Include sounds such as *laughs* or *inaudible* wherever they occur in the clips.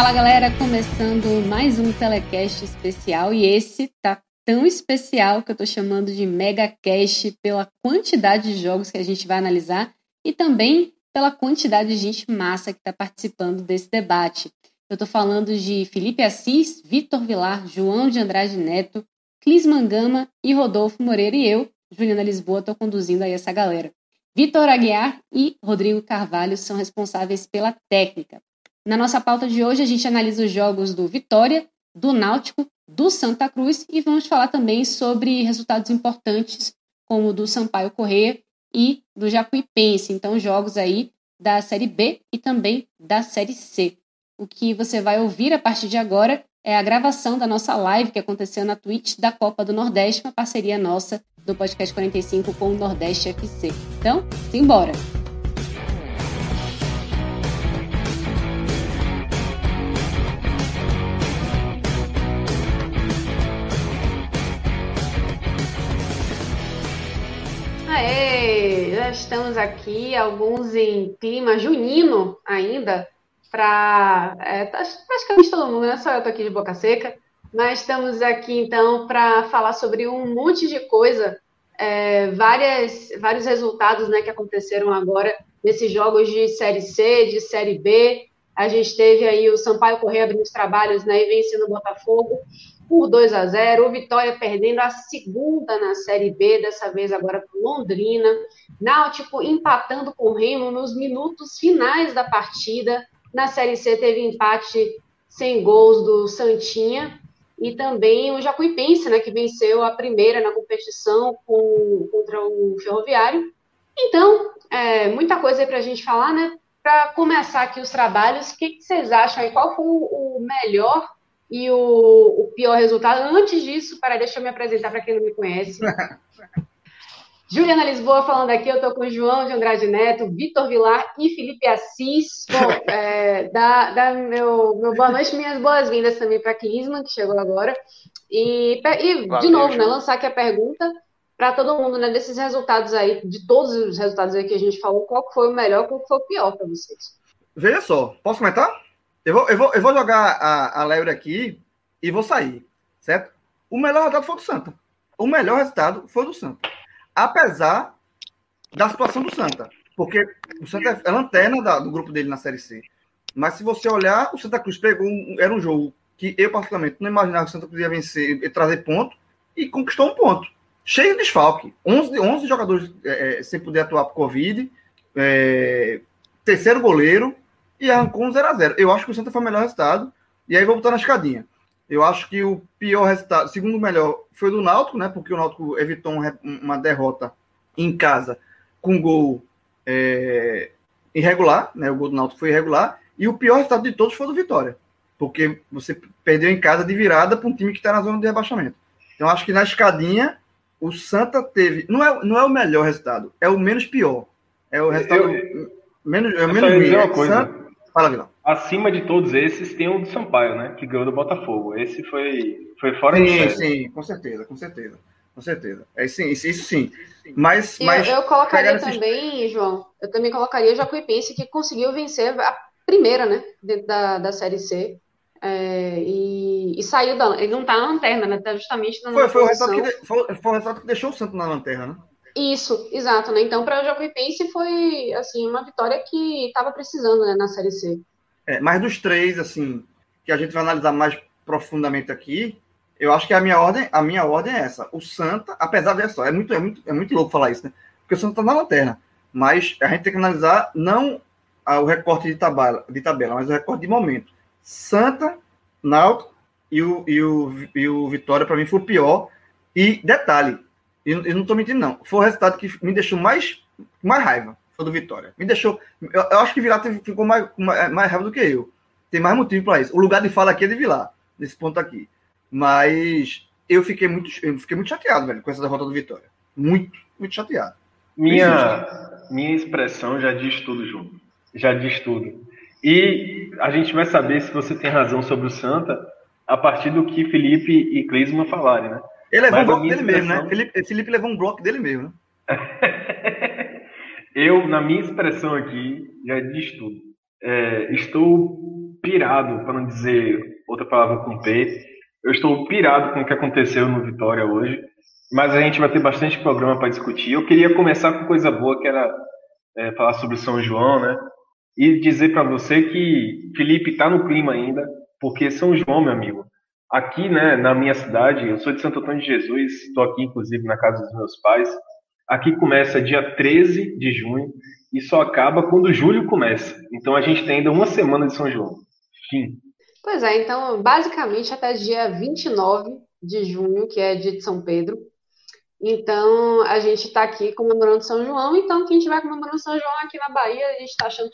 Fala galera, começando mais um telecast especial e esse tá tão especial que eu tô chamando de Mega Cast pela quantidade de jogos que a gente vai analisar e também pela quantidade de gente massa que está participando desse debate. Eu tô falando de Felipe Assis, Vitor Vilar, João de Andrade Neto, Clis Mangama e Rodolfo Moreira e eu, Juliana Lisboa, tô conduzindo aí essa galera. Vitor Aguiar e Rodrigo Carvalho são responsáveis pela técnica. Na nossa pauta de hoje, a gente analisa os jogos do Vitória, do Náutico, do Santa Cruz e vamos falar também sobre resultados importantes, como o do Sampaio Correia e do Jacuipense. Então, jogos aí da Série B e também da Série C. O que você vai ouvir a partir de agora é a gravação da nossa live que aconteceu na Twitch da Copa do Nordeste, uma parceria nossa do Podcast 45 com o Nordeste FC. Então, simbora! Já estamos aqui, alguns em clima junino ainda, para é, tá, praticamente todo mundo, não é só eu tô aqui de boca seca, mas estamos aqui então para falar sobre um monte de coisa, é, várias, vários resultados né, que aconteceram agora nesses jogos de Série C, de Série B. A gente teve aí o Sampaio Correia abrindo os trabalhos né, e vencendo o Botafogo por 2 a 0. O Vitória perdendo a segunda na Série B, dessa vez agora para Londrina. Náutico empatando com o Remo nos minutos finais da partida. Na Série C teve empate sem gols do Santinha. E também o Jacuipense, né, que venceu a primeira na competição com, contra o Ferroviário. Então, é, muita coisa aí para a gente falar, né? Para começar aqui os trabalhos, o que, que vocês acham aí? Qual foi o melhor e o, o pior resultado. Antes disso, para deixa eu me apresentar para quem não me conhece. *laughs* Juliana Lisboa falando aqui, eu estou com o João de Andrade Neto, Vitor Vilar e Felipe Assis. Bom, é, dá, dá meu, meu boa noite, minhas boas-vindas também para a Clisman, que chegou agora. E, e de novo, né, lançar aqui a pergunta para todo mundo, né, desses resultados aí, de todos os resultados aí que a gente falou, qual foi o melhor, qual foi o pior para vocês? Veja só, posso comentar? Eu vou, eu vou, eu vou jogar a, a lebre aqui e vou sair, certo? O melhor resultado foi do Santa. O melhor resultado foi do Santa. Apesar da situação do Santa. Porque o Santa é lanterna da, do grupo dele na Série C. Mas se você olhar, o Santa Cruz pegou. Um, era um jogo que eu, particularmente, não imaginava que o Santa Cruz ia vencer e trazer ponto. E conquistou um ponto. Cheio de desfalque. 11, 11 jogadores é, sem poder atuar por Covid. É, terceiro goleiro e arrancou um 0x0. Eu acho que o Santa foi o melhor resultado. E aí vou botar na escadinha. Eu acho que o pior resultado, segundo melhor, foi do Náutico, né? Porque o Náutico evitou uma derrota em casa com gol é, irregular, né? O gol do Náutico foi irregular. E o pior resultado de todos foi do Vitória. Porque você perdeu em casa de virada para um time que está na zona de rebaixamento. Então, acho que na escadinha, o Santa teve. Não é, não é o melhor resultado, é o menos pior. É o resultado. Eu, menos, é o menos ruim. Santa, Fala, Vilão. Acima de todos esses tem o do Sampaio, né? Que ganhou do Botafogo. Esse foi, foi fora sim, de série. Sim, com certeza, com certeza. Com certeza. É, sim, isso, isso sim. Mas, mas eu, eu colocaria também, João, eu também colocaria o Jacuipense, que conseguiu vencer a primeira, né? Dentro da, da Série C. É, e, e, saiu da. Ele não tá na lanterna, né? Tá justamente na foi, foi, o resultado que, foi, foi o resultado que deixou o Santos na lanterna, né? Isso, exato, né? Então, para o Jacuipense foi assim uma vitória que estava precisando né, na Série C. É, mas dos três, assim, que a gente vai analisar mais profundamente aqui, eu acho que a minha ordem, a minha ordem é essa. O Santa, apesar de só, é muito, é muito, é muito louco falar isso, né? Porque o Santa tá na lanterna. Mas a gente tem que analisar não o recorte de tabela, de tabela mas o recorte de momento. Santa, Náutico e o, e o, e o Vitória, para mim, foi o pior. E detalhe, eu, eu não estou mentindo, não. Foi o resultado que me deixou mais, mais raiva. Foi do Vitória. Me deixou. Eu, eu acho que Vilar ficou mais, mais, mais raiva do que eu. Tem mais motivo para isso. O lugar de fala aqui é de Vilar, nesse ponto aqui. Mas eu fiquei muito, eu fiquei muito chateado, velho, com essa derrota do Vitória. Muito, muito chateado. Minha, minha expressão já diz tudo, João. Já diz tudo. E a gente vai saber se você tem razão sobre o Santa a partir do que Felipe e Clisman falarem, né? Ele levou Mas um bloco dele mesmo, né? Felipe, Felipe levou um bloco dele mesmo, né? *laughs* eu, na minha expressão aqui, já diz tudo. É, estou pirado, para não dizer outra palavra com P. Eu estou pirado com o que aconteceu no Vitória hoje. Mas a gente vai ter bastante programa para discutir. Eu queria começar com coisa boa, que era é, falar sobre São João, né? E dizer para você que Felipe está no clima ainda, porque São João, meu amigo, aqui, né, na minha cidade, eu sou de Santo Antônio de Jesus, estou aqui, inclusive, na casa dos meus pais. Aqui começa dia 13 de junho e só acaba quando julho começa. Então a gente tem ainda uma semana de São João. Fim. Pois é, então, basicamente até dia 29 de junho, que é dia de São Pedro. Então, a gente está aqui comemorando São João, então quem estiver comemorando São João aqui na Bahia, a gente está achando.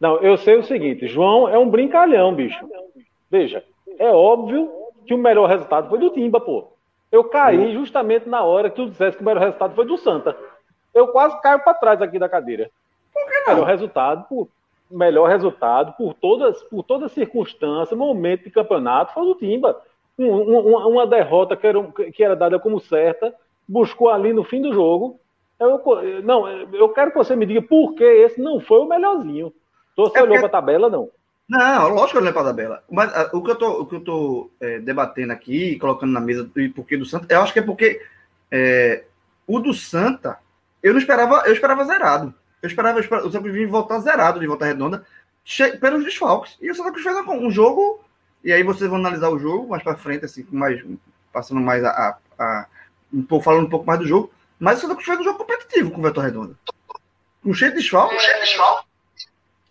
Não, eu sei o seguinte: João é um brincalhão, bicho. Veja, é óbvio que o melhor resultado foi do Timba, pô. Eu caí justamente na hora que tu dissesse que o melhor resultado foi do Santa. Eu quase caio para trás aqui da cadeira. Por que não? Melhor resultado, por, melhor resultado por todas, por toda circunstância, momento de campeonato, foi do Timba. Um, um, uma derrota que era, que era dada como certa, buscou ali no fim do jogo. Eu, não, eu quero que você me diga por que esse não foi o melhorzinho. Você é olhou para a tabela, não? Não, lógico que eu olhei para a tabela. Mas uh, o que eu tô, o que eu tô é, debatendo aqui, colocando na mesa e porquê do Santa, eu acho que é porque é, o do Santa, eu não esperava, eu esperava zerado. Eu esperava, eu esperava o Santa Cruz voltar zerado de volta redonda, pelos desfalques. E o Santa Cruz fez um jogo, e aí vocês vão analisar o jogo mais para frente, assim, mais, passando mais a, a, a, um pouco, falando um pouco mais do jogo. Mas o Santa Cruz fez um jogo competitivo com o Volta Redonda. Com cheio de desfalques. Com cheio de desfalques.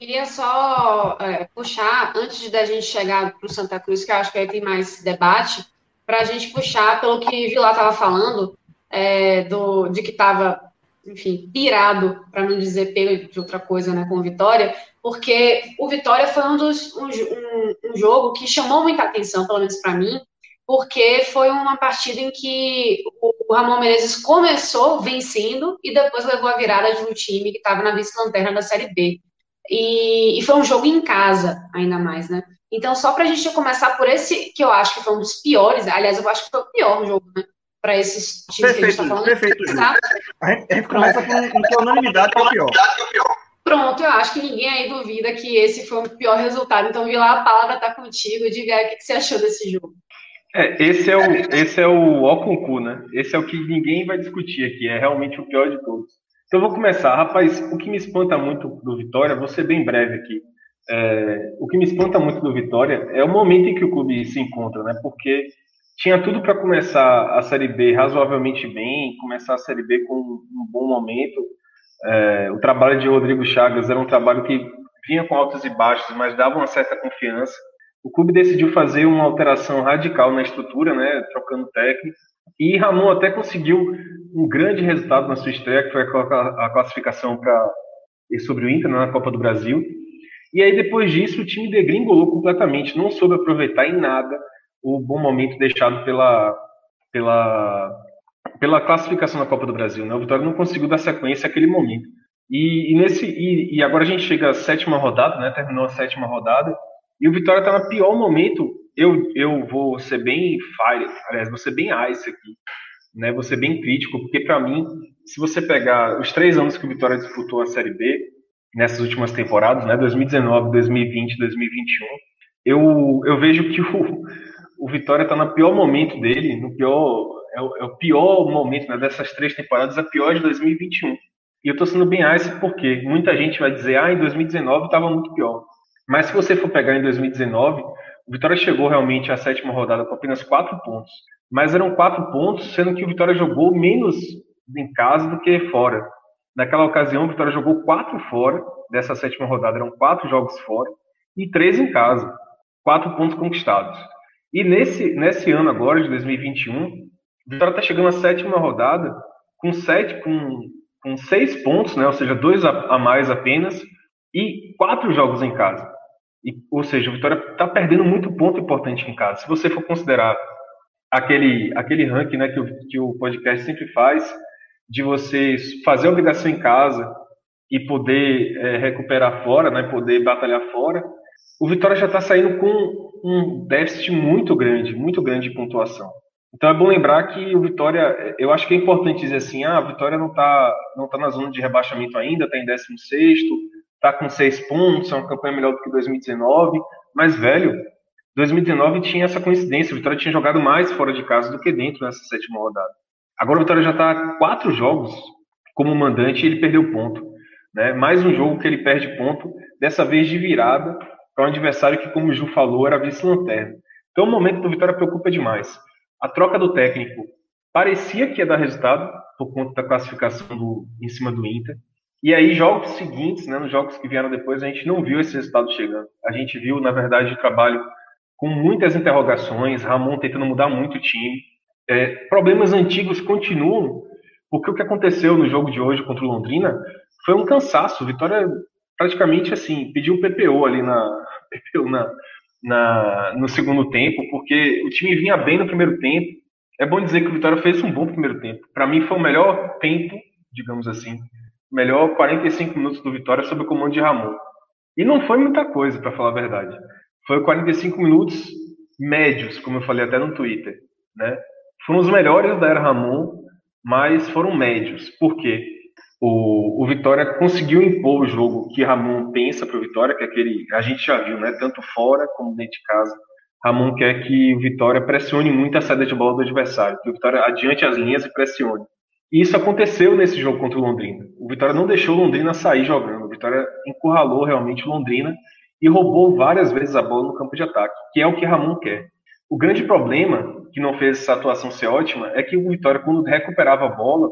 Queria só é, puxar, antes da gente chegar para o Santa Cruz, que eu acho que aí tem mais debate, para a gente puxar pelo que Vilar estava falando, é, do, de que estava enfim, pirado, para não dizer pego de outra coisa, né, com o Vitória, porque o Vitória foi um, dos, um, um, um jogo que chamou muita atenção, pelo menos para mim, porque foi uma partida em que o Ramon Menezes começou vencendo e depois levou a virada de um time que estava na vice-lanterna da Série B. E, e, foi um jogo em casa, ainda mais, né? Então, só para a gente começar por esse, que eu acho que foi um dos piores, aliás, eu acho que foi o pior jogo, né? para esses times perfeito, que a gente está falando. Perfeito, tá? a, gente, a gente começa com, com unanimidade que é o pior. Pronto, eu acho que ninguém aí duvida que esse foi o pior resultado. Então, Vila, a palavra está contigo. Diga aí o que você achou desse jogo. É, esse é o esse é o ó com né? Esse é o que ninguém vai discutir aqui. É realmente o pior de todos. Então, vou começar. Rapaz, o que me espanta muito do Vitória, vou ser bem breve aqui. É, o que me espanta muito do Vitória é o momento em que o clube se encontra, né? Porque tinha tudo para começar a Série B razoavelmente bem, começar a Série B com um bom momento. É, o trabalho de Rodrigo Chagas era um trabalho que vinha com altos e baixos, mas dava uma certa confiança. O clube decidiu fazer uma alteração radical na estrutura, né, trocando técnico, e Ramon até conseguiu um grande resultado na sua estreia, que foi a classificação para sobre o Inter né, na Copa do Brasil. E aí depois disso o time degringolou completamente, não soube aproveitar em nada o bom momento deixado pela, pela, pela classificação da Copa do Brasil. Né? O Vitória não conseguiu dar sequência àquele momento. E, e nesse, e, e, agora a gente chega à sétima rodada, né? terminou a sétima rodada, e o Vitória está no pior momento. Eu, eu vou ser bem fire, aliás, vou ser bem ice aqui, né? vou ser bem crítico, porque para mim, se você pegar os três anos que o Vitória disputou a Série B, nessas últimas temporadas, né? 2019, 2020, 2021, eu, eu vejo que o, o Vitória está no pior momento dele, no pior é o, é o pior momento né, dessas três temporadas, a pior de 2021. E eu estou sendo bem ice porque muita gente vai dizer, ah, em 2019 estava muito pior. Mas se você for pegar em 2019, o Vitória chegou realmente à sétima rodada com apenas quatro pontos. Mas eram quatro pontos, sendo que o Vitória jogou menos em casa do que fora. Naquela ocasião, o Vitória jogou quatro fora, dessa sétima rodada eram quatro jogos fora, e três em casa, quatro pontos conquistados. E nesse, nesse ano agora, de 2021, o Vitória está chegando à sétima rodada com, sete, com, com seis pontos, né, ou seja, dois a, a mais apenas, e quatro jogos em casa. E, ou seja, o Vitória está perdendo muito ponto importante em casa. Se você for considerar aquele, aquele ranking né, que, o, que o podcast sempre faz, de você fazer a obrigação em casa e poder é, recuperar fora, né, poder batalhar fora, o Vitória já está saindo com um déficit muito grande, muito grande de pontuação. Então é bom lembrar que o Vitória, eu acho que é importante dizer assim, ah, a Vitória não está não tá na zona de rebaixamento ainda, está em 16 está com seis pontos, é uma campanha melhor do que 2019, mas, velho, 2019 tinha essa coincidência, o Vitória tinha jogado mais fora de casa do que dentro nessa sétima rodada. Agora o Vitória já está quatro jogos como mandante e ele perdeu ponto. Né? Mais um jogo que ele perde ponto, dessa vez de virada, para um adversário que, como o Ju falou, era vice-lanterna. Então o momento do Vitória preocupa demais. A troca do técnico parecia que ia dar resultado, por conta da classificação do, em cima do Inter. E aí, jogos seguintes, né, nos jogos que vieram depois, a gente não viu esse resultado chegando. A gente viu, na verdade, o trabalho com muitas interrogações, Ramon tentando mudar muito o time. É, problemas antigos continuam, porque o que aconteceu no jogo de hoje contra o Londrina foi um cansaço. Vitória praticamente assim pediu um PPO ali na, *laughs* PPO na, na, no segundo tempo, porque o time vinha bem no primeiro tempo. É bom dizer que o Vitória fez um bom primeiro tempo. Para mim foi o melhor tempo, digamos assim, melhor 45 minutos do Vitória sob o comando de Ramon. E não foi muita coisa, para falar a verdade. Foi 45 minutos médios, como eu falei até no Twitter. Né? Foram os melhores da era Ramon, mas foram médios. Por quê? O, o Vitória conseguiu impor o jogo que Ramon pensa para o Vitória, que é aquele. A gente já viu, né? Tanto fora como dentro de casa. Ramon quer que o Vitória pressione muito a saída de bola do adversário, que o Vitória adiante as linhas e pressione. E isso aconteceu nesse jogo contra o Londrina. O Vitória não deixou o Londrina sair jogando. O Vitória encurralou realmente o Londrina e roubou várias vezes a bola no campo de ataque, que é o que Ramon quer. O grande problema, que não fez essa atuação ser ótima, é que o Vitória, quando recuperava a bola,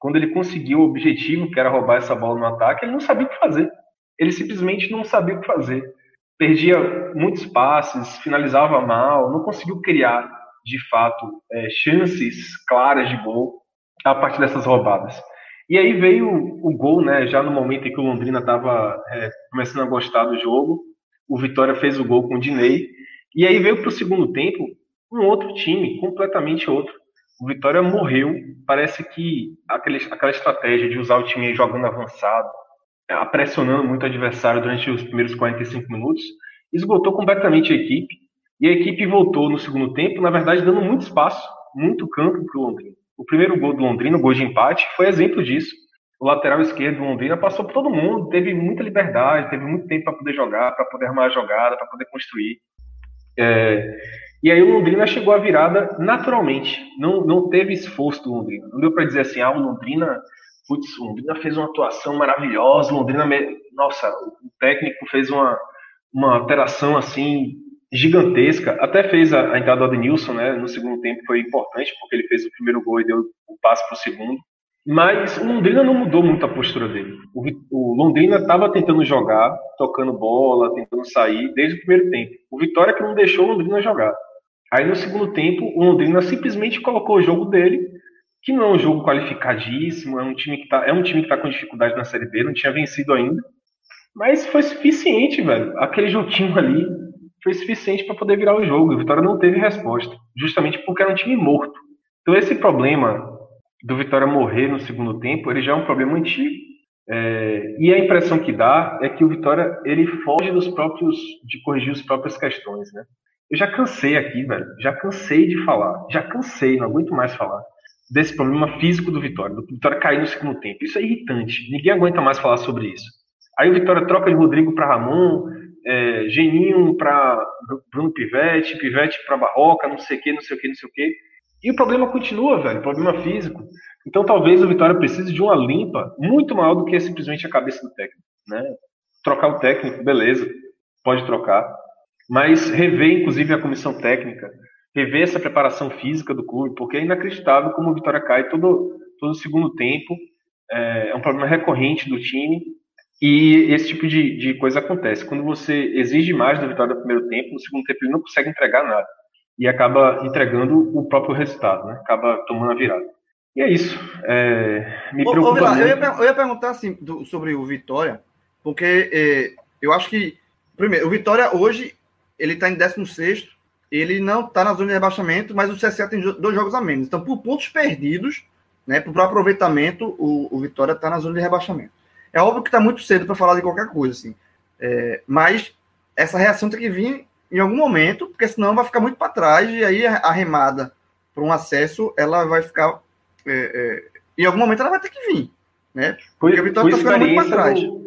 quando ele conseguiu o objetivo, que era roubar essa bola no ataque, ele não sabia o que fazer. Ele simplesmente não sabia o que fazer. Perdia muitos passes, finalizava mal, não conseguiu criar, de fato, é, chances claras de gol a partir dessas roubadas. E aí veio o, gol, né? Já no momento em que o Londrina estava é, começando a gostar do jogo, o Vitória fez o gol com o Dinei. E aí veio para o segundo tempo um outro time, completamente outro. O Vitória morreu. Parece que aquele, aquela estratégia de usar o time jogando avançado, é, pressionando muito o adversário durante os primeiros 45 minutos, esgotou completamente a equipe. E a equipe voltou no segundo tempo, na verdade, dando muito espaço, muito campo para o Londrina. O primeiro gol do Londrina, o gol de empate, foi exemplo disso. O lateral esquerdo do Londrina passou por todo mundo, teve muita liberdade, teve muito tempo para poder jogar, para poder armar a jogada, para poder construir. É, e aí o Londrina chegou à virada naturalmente, não, não teve esforço do Londrina. Não deu para dizer assim, ah, o Londrina, putz, o Londrina fez uma atuação maravilhosa, o Londrina, nossa, o técnico fez uma, uma alteração assim gigantesca. Até fez a, a entrada do Adnilson, né? No segundo tempo foi importante, porque ele fez o primeiro gol e deu o passe para o segundo. Mas o Londrina não mudou muito a postura dele. O, o Londrina estava tentando jogar, tocando bola, tentando sair desde o primeiro tempo. O Vitória que não deixou o Londrina jogar. Aí no segundo tempo, o Londrina simplesmente colocou o jogo dele, que não é um jogo qualificadíssimo, é um time que está é um time que tá com dificuldade na Série B, não tinha vencido ainda. Mas foi suficiente, velho. Aquele joguinho ali foi suficiente para poder virar o jogo. O Vitória não teve resposta, justamente porque era um time morto. Então esse problema do Vitória morrer no segundo tempo, ele já é um problema antigo. É, e a impressão que dá é que o Vitória ele foge dos próprios de corrigir as próprias questões, né? Eu já cansei aqui, velho. Já cansei de falar. Já cansei, não aguento mais falar desse problema físico do Vitória, do Vitória cair no segundo tempo. Isso é irritante. Ninguém aguenta mais falar sobre isso. Aí o Vitória troca de Rodrigo para Ramon, é, Geninho para Bruno Pivete, Pivete para Barroca, não sei o que, não sei o que, não sei o que. E o problema continua, velho, problema físico. Então talvez o Vitória precise de uma limpa muito maior do que simplesmente a cabeça do técnico, né? Trocar o técnico, beleza, pode trocar, mas rever inclusive a comissão técnica, rever essa preparação física do clube, porque é inacreditável como o Vitória cai todo todo segundo tempo é, é um problema recorrente do time e esse tipo de, de coisa acontece. Quando você exige mais do Vitória no primeiro tempo, no segundo tempo ele não consegue entregar nada. E acaba entregando o próprio resultado, né? Acaba tomando a virada. E é isso. É, me Ô, preocupa ô, Vilar, muito. eu, ia, eu ia perguntar assim, do- sobre o Vitória, porque é, eu acho que, primeiro, o Vitória hoje, ele está em 16, ele não está na zona de rebaixamento, mas o CSA tem dois jogos a menos. Então, por pontos perdidos, né, por aproveitamento, o, o Vitória está na zona de rebaixamento. É óbvio que está muito cedo para falar de qualquer coisa, assim. É, mas essa reação tem que vir em algum momento, porque senão vai ficar muito para trás e aí a a remada para um acesso, ela vai ficar é, é, em algum momento ela vai ter que vir, né? Porque o Vitória foi tá ficando muito experiência trás. do-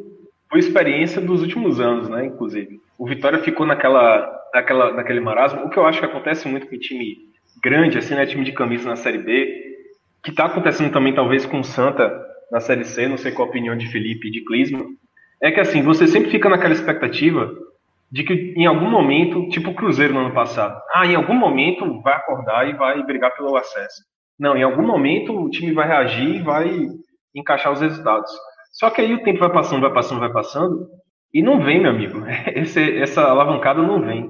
foi experiência dos últimos anos, né? Inclusive. O Vitória ficou naquela, naquela, naquele marasmo. O que eu acho que acontece muito com time grande, assim, né? Time de camisa na Série B, que tá acontecendo também, talvez, com o Santa na Série C, não sei qual a opinião de Felipe e de Clisma, é que assim, você sempre fica naquela expectativa de que em algum momento, tipo o Cruzeiro no ano passado, ah, em algum momento vai acordar e vai brigar pelo acesso. Não, em algum momento o time vai reagir e vai encaixar os resultados. Só que aí o tempo vai passando, vai passando, vai passando, e não vem, meu amigo. *laughs* Esse- essa alavancada não vem.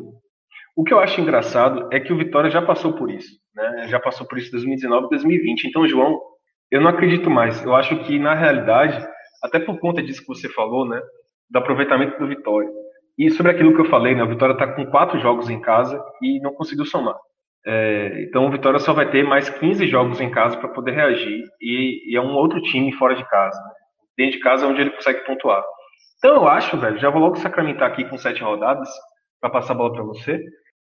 O que eu acho engraçado é que o Vitória já passou por isso, né? Já passou por isso em 2019 2020. Então, João, eu não acredito mais. Eu acho que, na realidade, até por conta disso que você falou, né? Do aproveitamento do Vitória. E sobre aquilo que eu falei, né? O Vitória está com quatro jogos em casa e não conseguiu somar. É, então, o Vitória só vai ter mais 15 jogos em casa para poder reagir. E, e é um outro time fora de casa. Né? Dentro de casa é onde ele consegue pontuar. Então, eu acho, velho, já vou logo sacramentar aqui com sete rodadas, para passar a bola para você,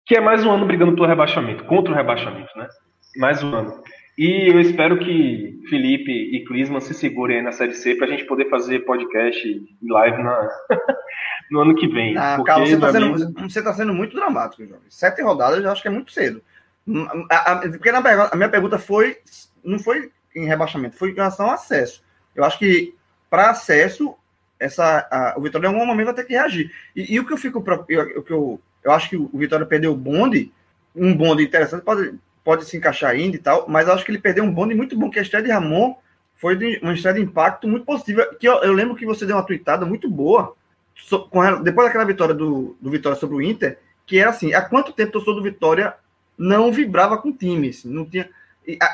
que é mais um ano brigando pelo rebaixamento, contra o rebaixamento, né? Mais um ano. E eu espero que Felipe e Clisman se segurem aí na Série C para a gente poder fazer podcast e live na, *laughs* no ano que vem. Ah, Porque, Carlos, você está sendo, você tá sendo muito dramático, jovem. Sete rodadas eu acho que é muito cedo. A, a- porque na a minha pergunta foi, não foi em rebaixamento, foi em relação ao acesso. Eu acho que para acesso, essa, a- o Vitória em algum momento vai ter que reagir. E, e o que eu fico, eu, eu, eu acho que o Vitória perdeu o bonde, um bonde interessante, pode, pode se encaixar ainda e tal, mas acho que ele perdeu um bonde muito bom, que a estreia de Ramon foi de, uma estreia de impacto muito positiva, que eu, eu lembro que você deu uma tweetada muito boa, so- rela- depois daquela vitória do, do Vitória sobre o Inter, que era assim, há quanto tempo o torcedor do Vitória não vibrava com o time, assim, não tinha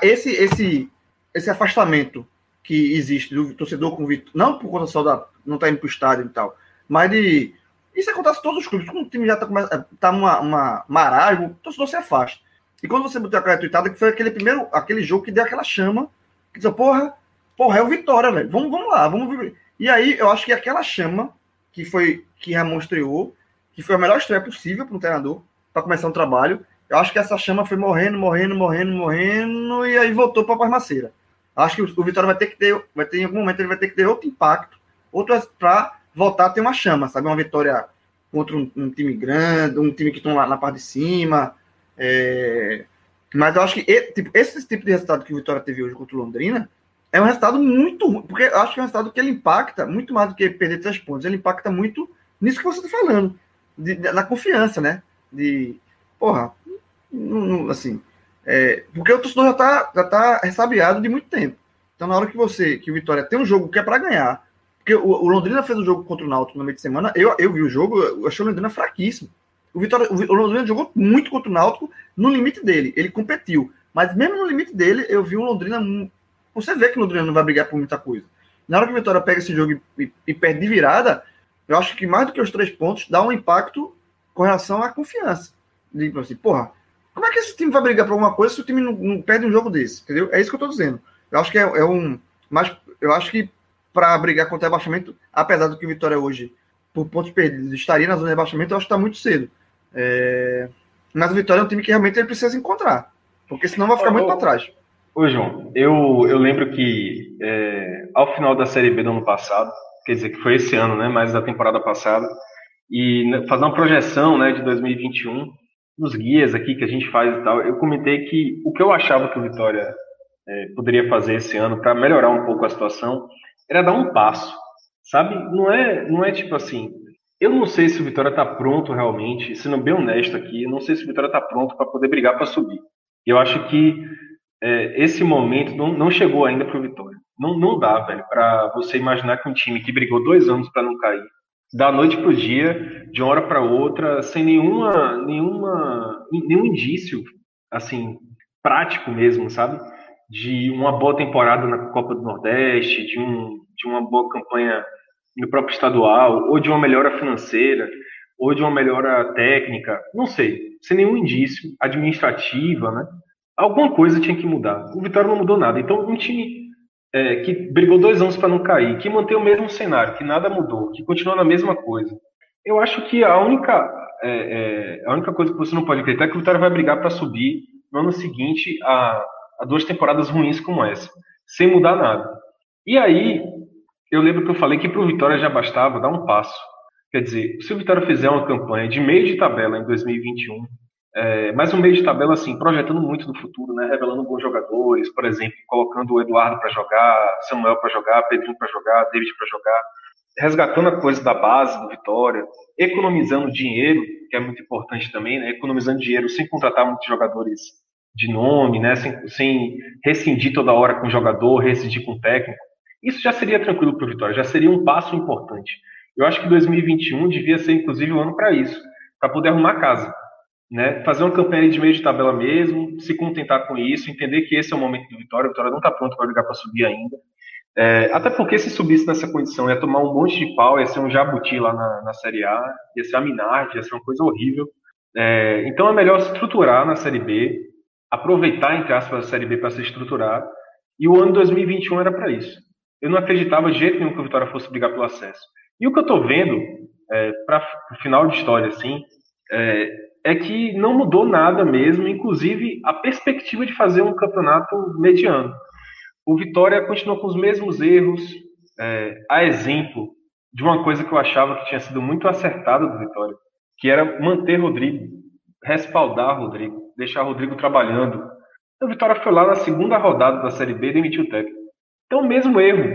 esse esse esse afastamento que existe do torcedor com o Vitória, não por conta só da não estar indo para o estádio e tal, mas de isso acontece em todos os clubes, quando o time já está tá uma, uma marasmo, o torcedor se afasta. E quando você botou aquela tweetada, que foi aquele primeiro, aquele jogo que deu aquela chama, que disse, porra, porra, é o Vitória, velho. Vamos, vamos lá, vamos ver. E aí, eu acho que aquela chama que foi que Ramon que foi a melhor estreia possível para um treinador, para começar um trabalho. Eu acho que essa chama foi morrendo, morrendo, morrendo, morrendo, e aí voltou para a Parmaceira. Acho que o, o Vitória vai ter que ter, vai ter em algum momento ele vai ter que ter outro impacto, outro para voltar a ter uma chama, sabe? Uma vitória contra um, um time grande, um time que estão lá na parte de cima. É, Mas eu acho que tipo, esse tipo de resultado que o Vitória teve hoje contra o Londrina é um resultado muito ruim, porque eu acho que é um resultado que ele impacta muito mais do que perder três pontos, ele impacta muito nisso que você está falando, de, de- na confiança, né? De, porra, não- não- assim, é, porque o torcedor já está já tá ressabiado de muito tempo. Então, na hora que você, que o Vitória tem um jogo que é para ganhar, porque o, o Londrina fez um jogo contra o Náutico no meio de semana, eu, eu vi o jogo, eu achei o Londrina fraquíssimo. O, Vitória, o, Londrina jogou muito contra o Náutico no limite dele, ele competiu. Mas mesmo no limite dele, eu vi o Londrina. Você vê que o Londrina não vai brigar por muita coisa. Na hora que o Vitória pega esse jogo e, e- perde de virada, eu acho que mais do que os três pontos, dá um impacto com relação à confiança. Tipo assim, porra, como é que esse time vai brigar por alguma coisa se o time não, não perde um jogo desse? Entendeu? É isso que eu tô dizendo. Eu acho que é, é um. Mas eu acho que para brigar contra o rebaixamento, apesar do que o Vitória hoje, por pontos perdidos, estaria na zona de rebaixamento, eu acho que está muito cedo. É, Mas o Vitória é um time que realmente ele precisa encontrar. Porque senão vai ficar muito para trás. Ô, João, eu, eu lembro que é, ao final da Série B do ano passado, quer dizer, que foi esse ano, né, mas da temporada passada, e né, fazer uma projeção, né, de 2021, nos guias aqui que a gente faz e tal, eu comentei que o que eu achava que o Vitória é, poderia fazer esse ano para melhorar um pouco a situação era dar um passo, sabe? Não é, não é tipo assim, eu não sei se o Vitória está pronto realmente, sendo bem honesto aqui, eu não sei se o Vitória está pronto para poder brigar para subir. Eu acho que é, esse momento não, não chegou ainda para o Vitória. Não, não dá, velho, para você imaginar que um time que brigou dois anos para não cair, da noite para o dia, de uma hora para outra, sem nenhuma, nenhuma, nenhum indício, assim, prático mesmo, sabe? De uma boa temporada na Copa do Nordeste, de, um, de uma boa campanha no próprio estadual, ou de uma melhora financeira, ou de uma melhora técnica, não sei, sem nenhum indício, administrativa, né? Alguma coisa tinha que mudar. O Vitória não mudou nada. Então, um time é, que brigou dois anos para não cair, que mantém o mesmo cenário, que nada mudou, que continua na mesma coisa. Eu acho que a única, é, é, a única coisa que você não pode acreditar é que o Vitória vai brigar para subir no ano seguinte a, a duas temporadas ruins como essa, sem mudar nada. E aí, eu lembro que eu falei que para o Vitória já bastava dar um passo. Quer dizer, se o Vitória fizer uma campanha de meio de tabela em 2021, é, mas um meio de tabela assim, projetando muito no futuro, né, revelando bons jogadores, por exemplo, colocando o Eduardo para jogar, Samuel para jogar, Pedrinho para jogar, David para jogar, resgatando a coisa da base do Vitória, economizando dinheiro, que é muito importante também, né, economizando dinheiro sem contratar muitos jogadores de nome, né, sem, sem rescindir toda hora com o jogador, rescindir com o técnico. Isso já seria tranquilo para o Vitória, já seria um passo importante. Eu acho que 2021 devia ser, inclusive, um ano para isso, para poder arrumar casa. Né? Fazer uma campanha de meio de tabela mesmo, se contentar com isso, entender que esse é o momento do Vitória, o Vitória não está pronto para ligar para subir ainda. É, até porque se subisse nessa condição, ia tomar um monte de pau, ia ser um jabuti lá na, na Série A, ia ser a Minardi, ia ser uma coisa horrível. É, então é melhor estruturar na Série B, aproveitar, entre aspas, a Série B para se estruturar, e o ano 2021 era para isso eu não acreditava de jeito nenhum que o Vitória fosse brigar pelo acesso. E o que eu estou vendo, é, para o final de história, assim, é, é, que não mudou nada mesmo, inclusive a perspectiva de fazer um campeonato mediano. O Vitória continuou com os mesmos erros, é, a exemplo de uma coisa que eu achava que tinha sido muito acertada do Vitória, que era manter Rodrigo, respaldar Rodrigo, deixar Rodrigo trabalhando. O Vitória foi lá na segunda rodada da Série B e demitiu o técnico. Então, o mesmo erro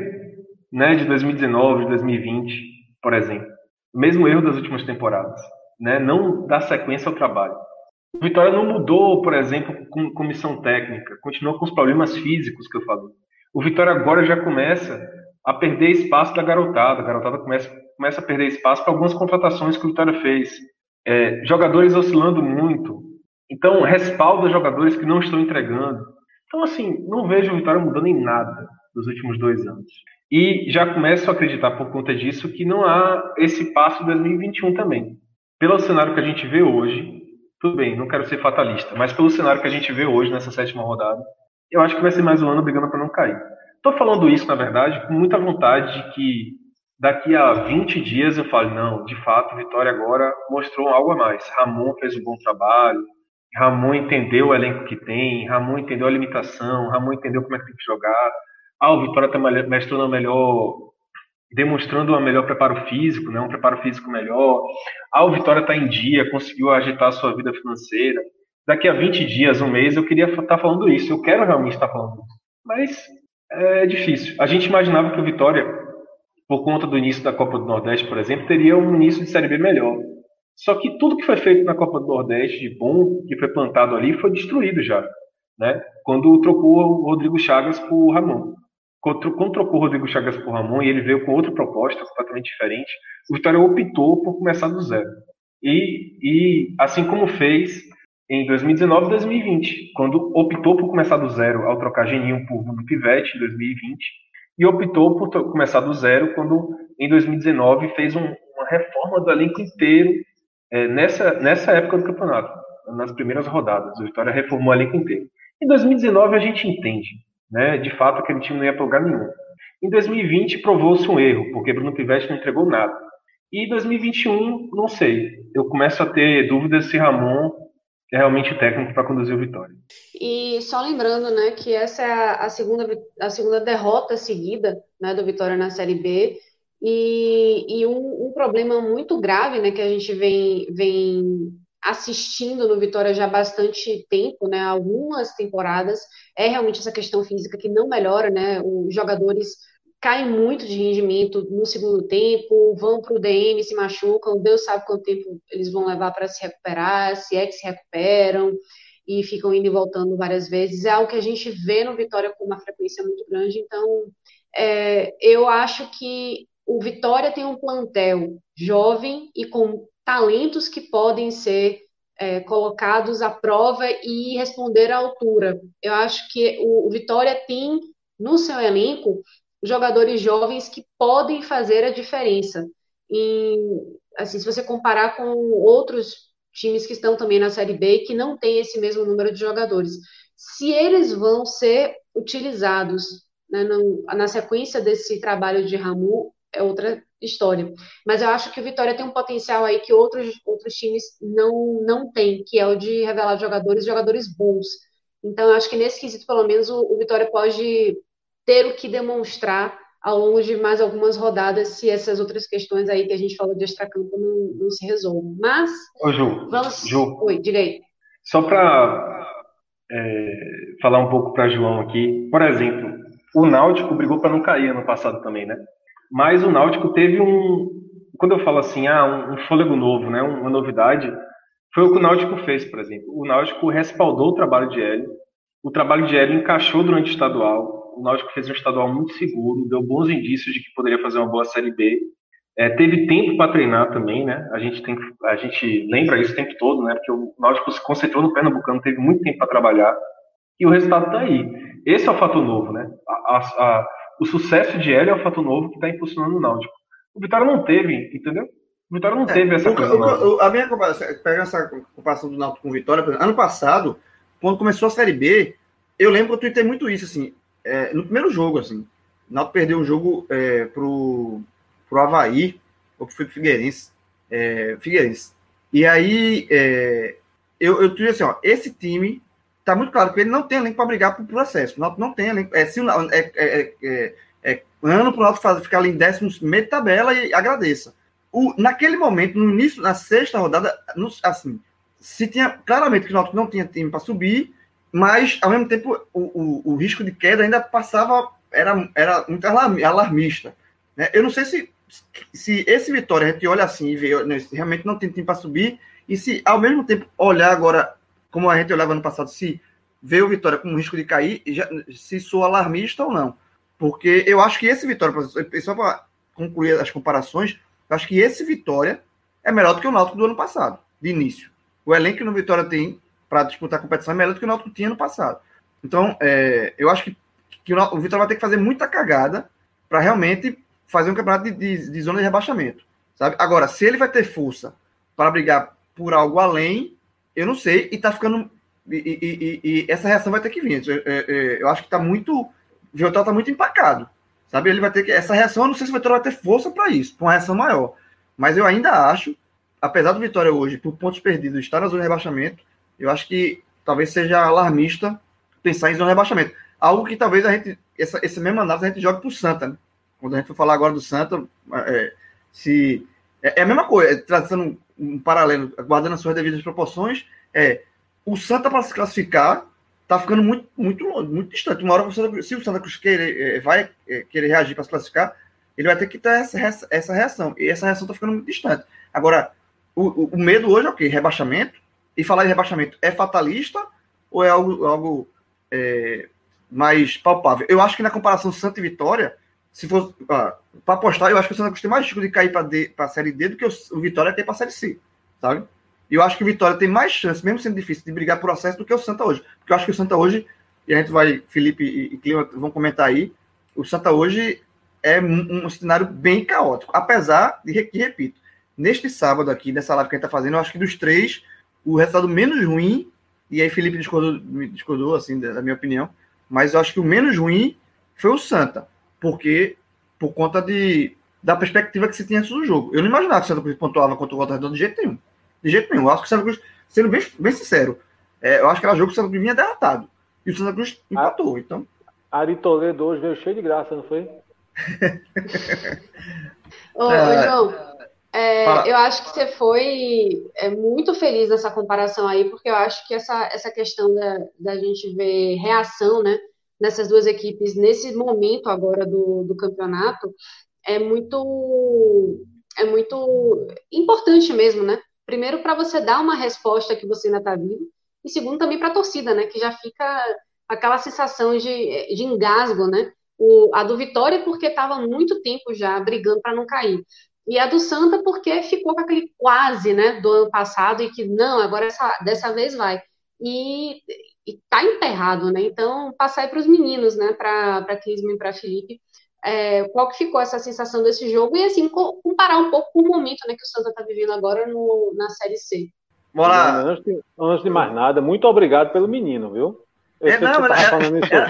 né, de 2019, de 2020, por exemplo. O mesmo erro das últimas temporadas. Né, não dar sequência ao trabalho. O Vitória não mudou, por exemplo, com comissão técnica. Continuou com os problemas físicos que eu falei. O Vitória agora já começa a perder espaço da garotada. A garotada começa, começa a perder espaço para algumas contratações que o Vitória fez. É, jogadores oscilando muito. Então, respalda jogadores que não estão entregando. Então, assim, não vejo o Vitória mudando em nada nos últimos dois anos. E já começo a acreditar por conta disso que não há esse passo 2021 também. Pelo cenário que a gente vê hoje, tudo bem, não quero ser fatalista, mas pelo cenário que a gente vê hoje nessa sétima rodada, eu acho que vai ser mais um ano brigando para não cair. Estou falando isso, na verdade, com muita vontade de que daqui a 20 dias eu fale, não, de fato, Vitória agora mostrou algo a mais. Ramon fez um bom trabalho, Ramon entendeu o elenco que tem, Ramon entendeu a limitação, Ramon entendeu como é que tem que jogar, ah, o Vitória está mestrando melhor, demonstrando um melhor preparo físico, né, um preparo físico melhor. Ah, o Vitória está em dia, conseguiu agitar a sua vida financeira. Daqui a 20 dias, um mês, eu queria estar tá falando isso, eu quero realmente estar tá falando isso. Mas é difícil. A gente imaginava que o Vitória, por conta do início da Copa do Nordeste, por exemplo, teria um início de Série B melhor. Só que tudo que foi feito na Copa do Nordeste de bom, que foi plantado ali, foi destruído já. Né? Quando trocou o Rodrigo Chagas por Ramon. Quando, trocou o Rodrigo Chagas por Ramon e ele veio com outra proposta completamente diferente, o Vitória optou por começar do zero. E, e assim como fez em 2019 e 2020, quando optou por começar do zero ao trocar Geninho por Bruno Pivete em 2020, e optou por começar do zero quando em 2019 fez um, uma reforma do elenco inteiro é, nessa, nessa época do campeonato, nas primeiras rodadas. O Vitória reformou o elenco inteiro. Em 2019 a gente entende né? De fato, aquele time não ia para lugar nenhum. Em 2020 provou-se um erro, porque Bruno Pivete não entregou nada. E em 2021, não sei. Eu começo a ter dúvidas se Ramon é realmente o técnico para conduzir o Vitória. E só lembrando, né, que essa é a, segunda, a segunda derrota seguida, né, do Vitória na Série B. E, e um, um, problema muito grave, né, que a gente vem, vem assistindo no Vitória já há bastante tempo, né, algumas temporadas, é realmente essa questão física que não melhora, né, os jogadores caem muito de rendimento no segundo tempo, vão para o DM, se machucam, Deus sabe quanto tempo eles vão levar para se recuperar, se é que se recuperam, e ficam indo e voltando várias vezes. É algo que a gente vê no Vitória com uma frequência muito grande. Então, é, eu acho que o Vitória tem um plantel jovem e com talentos que podem ser é, colocados à prova e responder à altura. Eu acho que o, o Vitória tem no seu elenco jogadores jovens que podem fazer a diferença. E, assim, se você comparar com outros times que estão também na Série B que não tem esse mesmo número de jogadores, se eles vão ser utilizados né, no, na sequência desse trabalho de Ramu, é outra história. Mas eu acho que o Vitória tem um potencial aí que outros, outros times não, não têm, que é o de revelar jogadores, jogadores bons. Então, eu acho que nesse quesito, pelo menos, o, o Vitória pode ter o que demonstrar ao longo de mais algumas rodadas, se essas outras questões aí que a gente falou de extracampo não, não se resolvam. Mas. Ô, Ju, vamos. Ju, Oi, diga aí. Só para é, falar um pouco para João aqui. Por exemplo, o Náutico brigou para não cair ano passado também, né? Mas o Náutico teve um. Quando eu falo assim, ah, um, fôlego novo, né? Uma novidade, foi o que o Náutico fez, por exemplo. O Náutico respaldou o trabalho de Hélio. O trabalho de Hélio encaixou durante o estadual o Náutico fez um estadual muito seguro, deu bons indícios de que poderia fazer uma boa Série B. É, teve tempo para treinar também, né? A gente, tem, a gente lembra isso o tempo todo, né? Porque o Náutico se concentrou no Pernambucano, teve muito tempo para trabalhar e o resultado está aí. Esse é o fato novo, né? A, a, o sucesso de Hélio é o fato novo que está impulsionando o Náutico. O Vitória não teve, entendeu? O Vitória não é, teve essa o, coisa. O, a minha comparação, pega essa comparação do Náutico com o Vitória, ano passado, quando começou a Série B, eu lembro que eu tuitei muito isso, assim, é, no primeiro jogo, assim. O Náutico perdeu um jogo é, pro, pro Havaí, ou pro Figueirense. É, Figueirense. E aí, é, eu, eu disse assim, ó, esse time, tá muito claro que ele não tem elenco para brigar pro processo. O Náutico não tem elenco. É, se o, é, é, é, é ano pro Náutico ficar ali em décimo meio tabela e agradeça. O, naquele momento, no início, na sexta rodada, no, assim, se tinha claramente que o Náutico não tinha time para subir, mas ao mesmo tempo o, o, o, risco de queda ainda passava, era, era muito alarmista. Né? Eu não sei se, se esse Vitória a gente olha assim e vê, né, realmente não tem time para subir, e se ao mesmo tempo olhar agora, como a gente olhava no passado, se vê o Vitória com risco de cair, já, se sou alarmista ou não. Porque eu acho que esse Vitória, só para concluir as comparações, eu acho que esse Vitória é melhor do que o Náutico do ano passado, de início. O elenco que no Vitória tem para disputar a competição é melhor do que o Náutico tinha no passado. Então, é, eu acho que, que o, o Vitória vai ter que fazer muita cagada para realmente fazer um campeonato de, de, de, zona de rebaixamento. Sabe? Agora, se ele vai ter força para brigar por algo além, eu não sei, e tá ficando. E, e, e, e essa reação vai ter que vir. Eu, eu, eu acho que tá muito. O Vitória tá muito empacado. Sabe? Ele vai ter que. Essa reação, eu não sei se o Vitória vai ter força para isso, para uma reação maior. Mas eu ainda acho, apesar do Vitória hoje, por pontos perdidos, estar na zona de rebaixamento, eu acho que talvez seja alarmista pensar em zona de rebaixamento. Algo que talvez a gente, essa, esse mesmo análise a gente jogue para o Santa, né? Quando a gente for falar agora do Santa, é, se, é, é, a mesma coisa, é, traçando um, paralelo, guardando as suas devidas proporções, é o Santa para se classificar está ficando muito, muito, muito distante. Uma hora, você, se o Santa Cruz querer, é, vai querer reagir para se classificar, ele vai ter que ter essa, essa reação. E essa reação está ficando muito distante. Agora, o, o, o medo hoje é o quê? Rebaixamento e falar de rebaixamento é fatalista ou é algo, algo é, mais palpável? Eu acho que na comparação Santa e Vitória, se ah, para apostar, eu acho que o Santa Cruz tem mais risco de cair para a Série D do que o, o Vitória tem para a Série C, sabe? E eu acho que o Vitória tem mais chance, mesmo sendo difícil, de brigar por acesso do que o Santa hoje. Porque eu acho que o Santa hoje, e a gente vai, Felipe e, e Clima vão comentar aí, o Santa hoje é um, um cenário bem caótico. Apesar de, que, repito, neste sábado aqui, nessa live que a gente está fazendo, eu acho que dos três, o resultado menos ruim, e aí Felipe discordou, discordou assim, da minha opinião, mas eu acho que o menos ruim foi o Santa, porque por conta de, da perspectiva que se tinha antes do jogo. Eu não imaginava que o Santa Cruz pontuava contra o Volta Redonda de jeito nenhum. De jeito nenhum. Eu acho que o Santa Cruz, sendo bem, bem sincero, é, eu acho que era jogo que o Santa Cruz vinha derrotado. E o Santa Cruz empatou, a, então... Ari Toledo hoje veio cheio de graça, não foi? *laughs* Ô, é... João, é, eu acho que você foi é, muito feliz nessa comparação aí, porque eu acho que essa, essa questão da, da gente ver reação né, nessas duas equipes nesse momento agora do, do campeonato é muito, é muito importante mesmo, né? Primeiro, para você dar uma resposta que você ainda está vivo, e segundo também para a torcida, né? Que já fica aquela sensação de, de engasgo, né? O, a do Vitória porque estava muito tempo já brigando para não cair. E a do Santa porque ficou com aquele quase, né, do ano passado e que não, agora essa, dessa vez vai. E, está emperrado, né? Então, passar aí para os meninos, né, para Clisman e para Felipe, é, qual que ficou essa sensação desse jogo e assim comparar um pouco com o momento, né, que o Santa está vivendo agora no, na Série C. Bora. Antes de, antes de mais nada, muito obrigado pelo menino, viu? É, não, ela,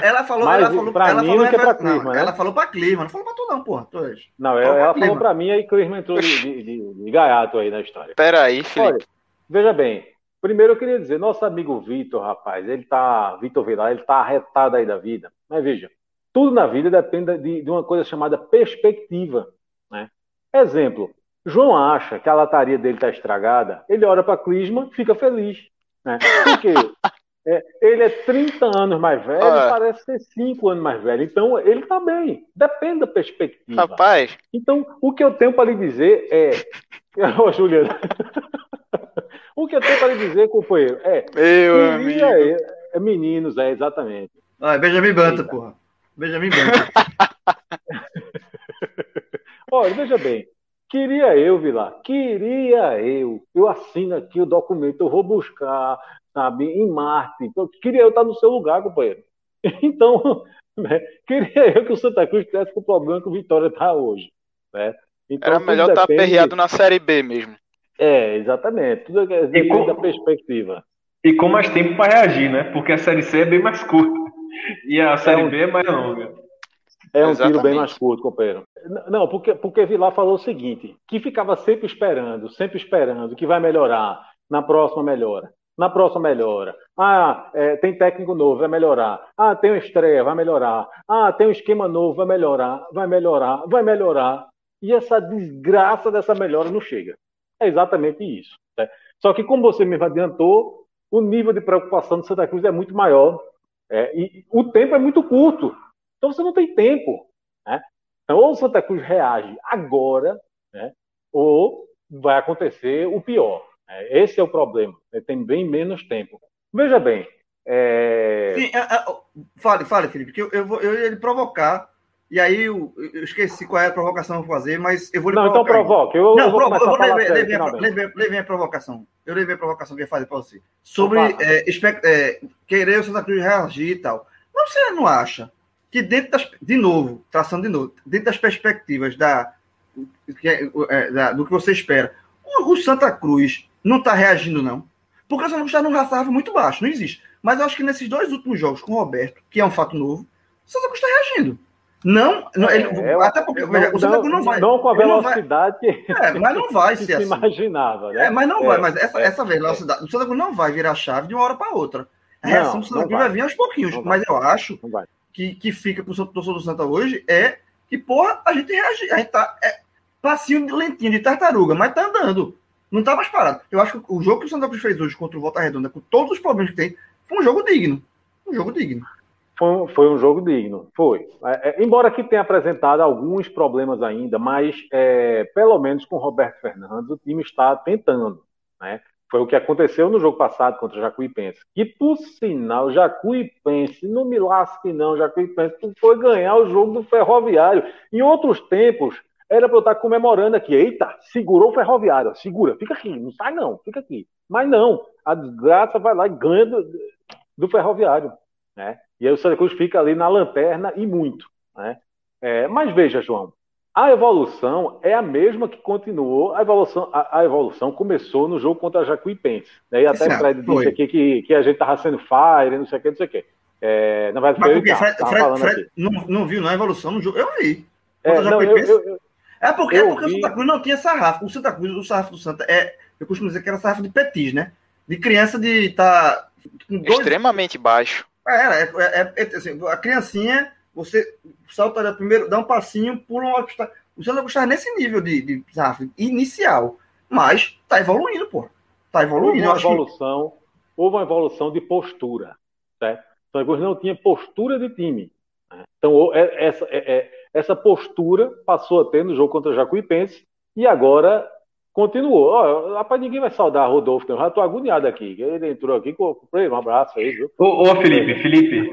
ela, falou, ela falou pra ela mim falou, que pra Clisma, não, né? Ela falou pra Clisma, não falou pra tu não, porra. Hoje. Não, ela, ela falou pra mim, aí Clisma entrou de, de, de, de, gaiato aí na história. Peraí, Felipe. Olha, veja bem, primeiro eu queria dizer, nosso amigo Vitor, rapaz, ele tá, Vitor Vilar, ele tá arretado aí da vida. Mas veja, tudo na vida depende de, de uma coisa chamada perspectiva, né? Exemplo, João acha que a lataria dele tá estragada, ele olha pra Clisma, fica feliz, né? Por quê? *laughs* É, ele é 30 anos mais velho, ah. parece ser 5 anos mais velho. Então, ele está bem. Depende da perspectiva. Rapaz. Então, o que eu tenho para lhe dizer é. *laughs* Ô, Juliana. O que eu tenho para lhe dizer, companheiro, é. Meu amigo. É, é, meninos, é, exatamente. Ah, Benjamin Banta, porra. Benjamin Banta. *laughs* Olha, veja bem. Queria eu, Vila, queria eu. Eu assino aqui o documento, eu vou buscar, sabe, em Marte. Eu queria eu estar no seu lugar, companheiro. *laughs* Então, né, queria eu que o Santa Cruz tivesse com o problema que o Vitória está hoje. Né? Então, Era melhor estar tá aperreado na Série B mesmo. É, exatamente. Tudo depende com... da perspectiva. E com mais tempo para reagir, né? Porque a Série C é bem mais curta. E a Série é um... B é mais longa. É um Exatamente. tiro bem mais curto, companheiro. Não, porque, porque Vilar falou o seguinte: que ficava sempre esperando, sempre esperando, que vai melhorar, na próxima melhora na próxima melhora. Ah, é, tem técnico novo, vai melhorar. Ah, tem uma estreia, vai melhorar. Ah, tem um esquema novo, vai melhorar, vai melhorar, vai melhorar. E essa desgraça dessa melhora não chega. É exatamente isso. Né? Só que, como você mesmo adiantou, o nível de preocupação do Santa Cruz é muito maior. É, e o tempo é muito curto. Então você não tem tempo. Né? Então, ou Santa Cruz reage agora, né? ou vai acontecer o pior. É, esse é o problema. Ele tem bem menos tempo. Veja bem. É... Sim, a, a, fale, fale, Felipe, que eu, eu, vou, eu ia lhe provocar. E aí eu, eu, esqueci qual é a provocação que eu vou fazer, mas eu vou Não, então provoque. Eu, não, eu vou, provo eu vou levei, levei, levei, a provocação. Eu levei a provocação que eu ia fazer para você. Sobre é, é, querer o Santa Cruz reagir e tal. Mas você não acha que dentro das. De novo, traçando de novo, dentro das perspectivas da, é, é, da do que você espera, o, o Santa Cruz não está reagindo, não. Porque o Santa Cruz está num raçável muito baixo, não existe. Mas eu acho que nesses dois últimos jogos com o Roberto, que é um fato novo, o Santa Cruz está reagindo. Não, não ele, é, até porque não, o Santa Cruz não vai. Não com a velocidade que, é, mas não vai que ser se assim. imaginava. Né? É, mas não é, vai. Mas essa, é, essa velocidade, o Santa Cruz não vai virar chave de uma hora para outra. A reação do Santa Cruz vai. vai vir aos pouquinhos. mas eu acho que, que fica para o torcedor do Santa hoje é que, porra, a gente reage. A gente tá. É, passinho lentinho de tartaruga, mas tá andando. Não tá mais parado. Eu acho que o jogo que o Santa Cruz fez hoje contra o Volta Redonda, com todos os problemas que tem, foi um jogo digno. Um jogo digno. Foi, foi um jogo digno, foi. É, é, embora que tenha apresentado alguns problemas ainda, mas é, pelo menos com o Roberto Fernandes o time está tentando. Né? Foi o que aconteceu no jogo passado contra o Jacuipense. E por sinal, Jacuipense, não me lasque não, Jacuipense, foi ganhar o jogo do Ferroviário. Em outros tempos, era para eu estar comemorando aqui. Eita, segurou o ferroviário. Segura, fica aqui, não sai não, fica aqui. Mas não, a desgraça vai lá e ganha do, do ferroviário. Né? E aí o Santa Cruz fica ali na lanterna e muito. Né? É, mas veja, João, a evolução é a mesma que continuou. A evolução, a, a evolução começou no jogo contra a Jacuipense. Né? E até o Fred disse aqui que, que a gente estava sendo fire, não sei o que, não sei o que. É, na verdade, Mas porque Fred, Fred, Fred não, não viu na evolução no jogo? Eu vi. É, não, eu, eu, é porque, é porque vi... o Santa Cruz não tinha sarrafo. O Santa Cruz, o sarrafo do Santa é. Eu costumo dizer que era sarrafo de petis, né? De criança de tá dois... Extremamente baixo. É, é, é, é, assim, a criancinha, você salta primeiro, dá um passinho, pula um obstáculo. O Santa Cruz está nesse nível de, de sarrafo inicial. Mas tá evoluindo, pô. Tá evoluindo. Houve uma evolução, que... houve uma evolução de postura. Certo? Santa Cruz não tinha postura de time. Né? Então, essa, é, essa postura passou a ter no jogo contra o Jacuipense e agora Continuou. Ó, rapaz, ninguém vai saudar Rodolfo, eu já tô agoniado aqui. Ele entrou aqui, comprei um abraço aí, viu? Ô, ô Felipe, Felipe.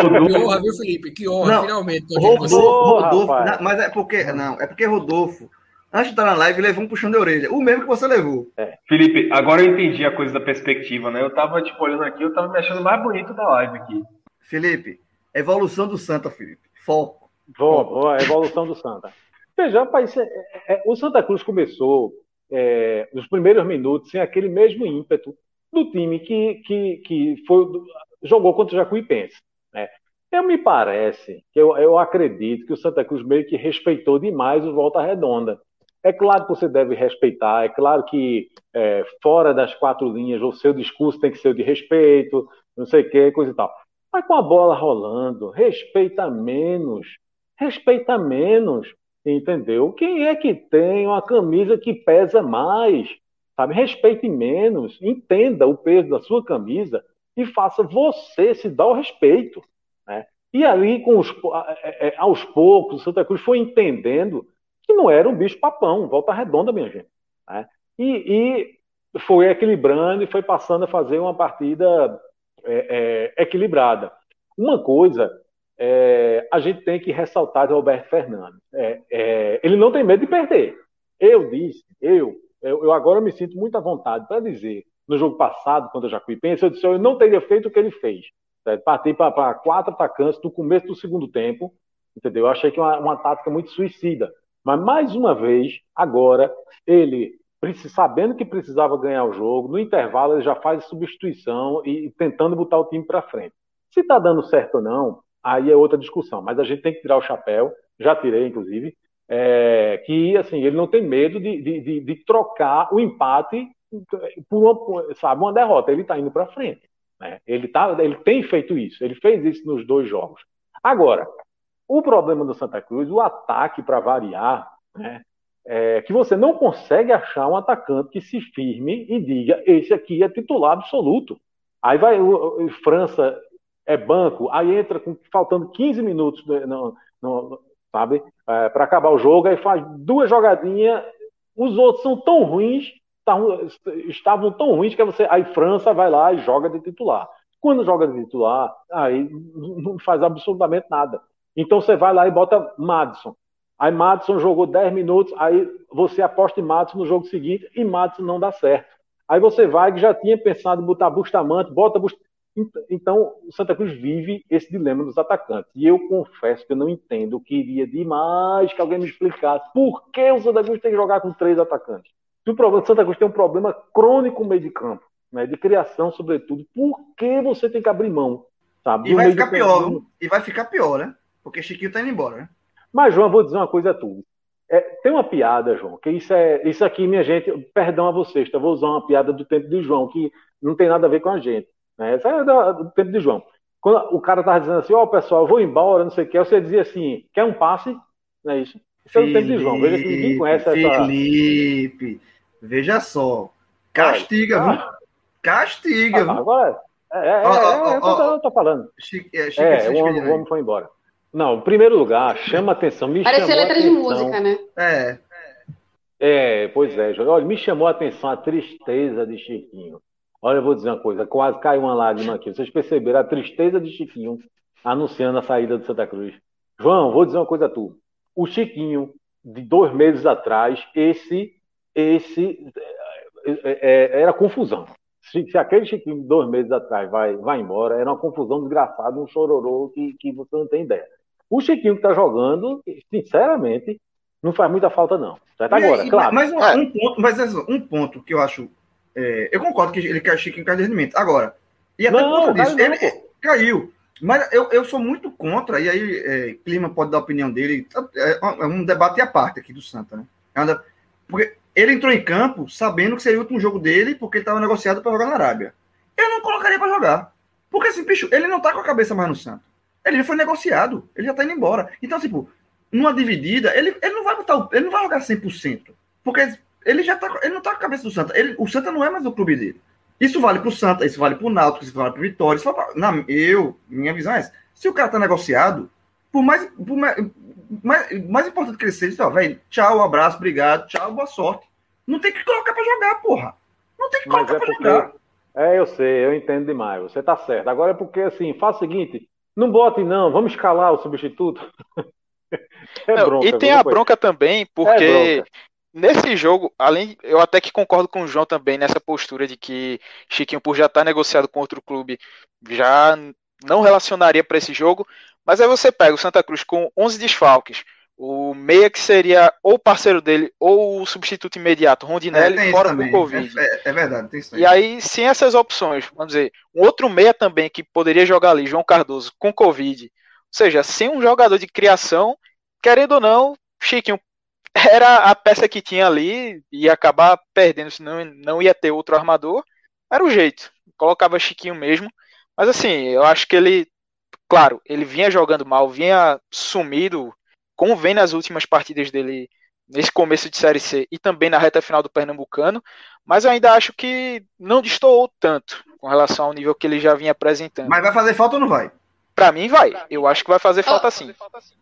Rodolfo... Que honra, viu, Felipe? Que honra, não, finalmente. Rodolfo, Rodolfo mas é porque, não, é porque Rodolfo, antes de estar na live, levou um puxão de orelha. O mesmo que você levou. É. Felipe, agora eu entendi a coisa da perspectiva, né? Eu tava, tipo, olhando aqui, eu tava me achando mais bonito da live aqui. Felipe, evolução do Santa, Felipe. Foco. Vou, evolução do Santa. Veja, rapaz, é, é, é, o Santa Cruz começou é, primeiros minutos sem aquele mesmo ímpeto do time que, que, que foi, jogou contra o Jacuipense. Né? Eu me parece, que eu, eu acredito que o Santa Cruz meio que respeitou demais o Volta Redonda. É claro que você deve respeitar, é claro que é, fora das quatro linhas o seu discurso tem que ser de respeito, não sei o que, coisa e tal. Mas com a bola rolando, respeita menos, respeita menos, entendeu? Quem é que tem uma camisa que pesa mais? Sabe? Respeite menos, entenda o peso da sua camisa e faça você se dar o respeito. Né? E ali, com os, é, é, aos poucos, o Santa Cruz foi entendendo que não era um bicho papão, volta redonda, minha gente. Né? E, e, foi equilibrando e foi passando a fazer uma partida é, é, equilibrada. Uma coisa é, a gente tem que ressaltar de Roberto Fernandes. É, é, ele não tem medo de perder. Eu disse, eu, eu, eu agora me sinto muito à vontade para dizer, no jogo passado, já fui penso, eu disse, eu não teria feito o que ele fez. Partir para quatro atacantes no começo do segundo tempo, entendeu? Eu achei que uma, uma tática muito suicida. Mas, mais uma vez, agora, ele, sabendo que precisava ganhar o jogo, no intervalo ele já faz substituição e, e tentando botar o time para frente. Se está dando certo ou não, aí é outra discussão. Mas a gente tem que tirar o chapéu, já tirei, inclusive, é, que assim, ele não tem medo de, de, de, de trocar o empate por uma, sabe, uma derrota. Ele está indo para frente. Né? Ele, tá, ele tem feito isso, ele fez isso nos dois jogos. Agora, o problema do Santa Cruz, o ataque para variar, né, é que você não consegue achar um atacante que se firme e diga: esse aqui é titular absoluto. Aí vai o, o França é banco, aí entra com, faltando 15 minutos, no, no, sabe, é, para acabar o jogo, aí faz duas jogadinhas, os outros são tão ruins, estavam tão ruins que você, aí França vai lá e joga de titular. Quando joga de titular, aí não faz absolutamente nada. Então você vai lá e bota Madison. Aí Madison jogou 10 minutos, aí você aposta em Madison no jogo seguinte e Madison não dá certo. Aí você vai que já tinha pensado em botar Bustamante, bota Bustamante. Então, o Santa Cruz vive esse dilema dos atacantes. E eu confesso que eu não entendo. Eu queria demais que alguém me explicasse por que o Santa Cruz tem que jogar com três atacantes. Se o problema, Santa Cruz tem um problema crônico no meio de campo, né, de criação, sobretudo, por que você tem que abrir mão? Sabe, e vai ficar pior, campo? e vai ficar pior, né? Porque Chiquinho tá indo embora, né? Mas, João, eu vou dizer uma coisa a tu. É, tem uma piada, João, que isso é. Isso aqui, minha gente, perdão a vocês, tá? vou usar uma piada do tempo de João, que não tem nada a ver com a gente. Né? Essa é do, tempo de João. Quando o cara estava dizendo assim, ó, oh, pessoal, eu vou embora, não sei o que, você dizia assim, quer um passe? Não é isso? Isso é do tempo de João. Veja que ninguém conhece essa. Felipe, veja só. Castiga, viu? Castiga, viu? Agora, é, é, oh, é, oh, eu tô falando. Chique, é, chique, é o, homem, o homem foi embora. Não, em primeiro lugar, chama atenção. Me Parece letra atenção. de música, né? É. É, pois é. Olha, me chamou a atenção a tristeza de Chiquinho. Olha, eu vou dizer uma coisa, quase caiu uma lágrima aqui. Vocês perceberam a tristeza de Chiquinho anunciando a saída do Santa Cruz. João, vou dizer uma coisa a tu. O Chiquinho, de dois meses atrás, esse, esse é, é, é, era confusão. Se, se, aquele Chiquinho de dois meses atrás vai, vai embora, era uma confusão desgraçada, um chororô que, que você não tem ideia. O Chiquinho que está jogando, sinceramente, não faz muita falta, não. Certo? Agora, aí, claro. Mas um, um, ponto, mas um ponto que eu acho é, eu concordo que ele caiu Chico em de rendimento. Agora, e até não, por disso, ele não, caiu. Mas eu, eu sou muito contra, e aí é, Clima pode dar a opinião dele. É, é um debate à parte aqui do Santa, né? É porque ele entrou em campo sabendo que seria o último jogo dele, porque ele estava negociado para jogar na Arábia. Eu não colocaria para jogar. Porque assim, bicho, ele não tá com a cabeça mais no Santa. Ele já foi negociado, ele já tá indo embora. Então, tipo, numa dividida, ele, ele não vai botar, ele não vai jogar 100%. Porque ele já tá, ele não tá com a cabeça do Santa. Ele, o Santa não é mais o clube dele. Isso vale pro Santa, isso vale pro Náutico, isso vale pro Vitória. Isso vale pra, na, eu, minha visão é essa. Se o cara tá negociado, por mais, por mais, mais, mais importante que ele seja, ó, velho, tchau, abraço, obrigado, tchau, boa sorte. Não tem que colocar para jogar, porra. Não tem que colocar é para porque... jogar. É, eu sei, eu entendo demais. Você tá certo. Agora é porque, assim, faz o seguinte: não bote, não, vamos escalar o substituto. *laughs* é não, bronca, e tem a bronca também, porque é bronca. Nesse jogo, além, eu até que concordo com o João também nessa postura de que Chiquinho, por já estar tá negociado com outro clube, já não relacionaria para esse jogo. Mas aí você pega o Santa Cruz com 11 desfalques, o meia que seria ou parceiro dele ou o substituto imediato, Rondinelli, é, fora do Covid. É, é, é verdade, tem isso E aí, sem essas opções, vamos dizer, um outro meia também que poderia jogar ali, João Cardoso, com Covid. Ou seja, sem um jogador de criação, querendo ou não, Chiquinho era a peça que tinha ali, ia acabar perdendo, senão não ia ter outro armador. Era o jeito. Colocava Chiquinho mesmo. Mas assim, eu acho que ele, claro, ele vinha jogando mal, vinha sumido como vem nas últimas partidas dele nesse começo de Série C e também na reta final do Pernambucano, mas eu ainda acho que não destoou tanto com relação ao nível que ele já vinha apresentando. Mas vai fazer falta ou não vai? Para mim vai. Eu acho que vai fazer falta sim.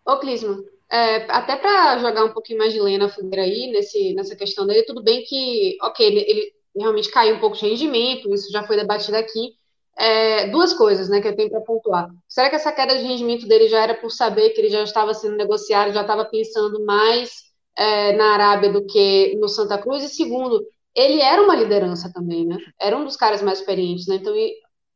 Ô, Clisman, é, até para jogar um pouquinho mais de lenha na fogueira aí, nesse, nessa questão dele, tudo bem que, ok, ele, realmente caiu um pouco de rendimento, isso já foi debatido aqui, é, duas coisas né, que eu tenho para pontuar. Será que essa queda de rendimento dele já era por saber que ele já estava sendo negociado, já estava pensando mais é, na Arábia do que no Santa Cruz? E segundo, ele era uma liderança também, né? Era um dos caras mais experientes, né? Então,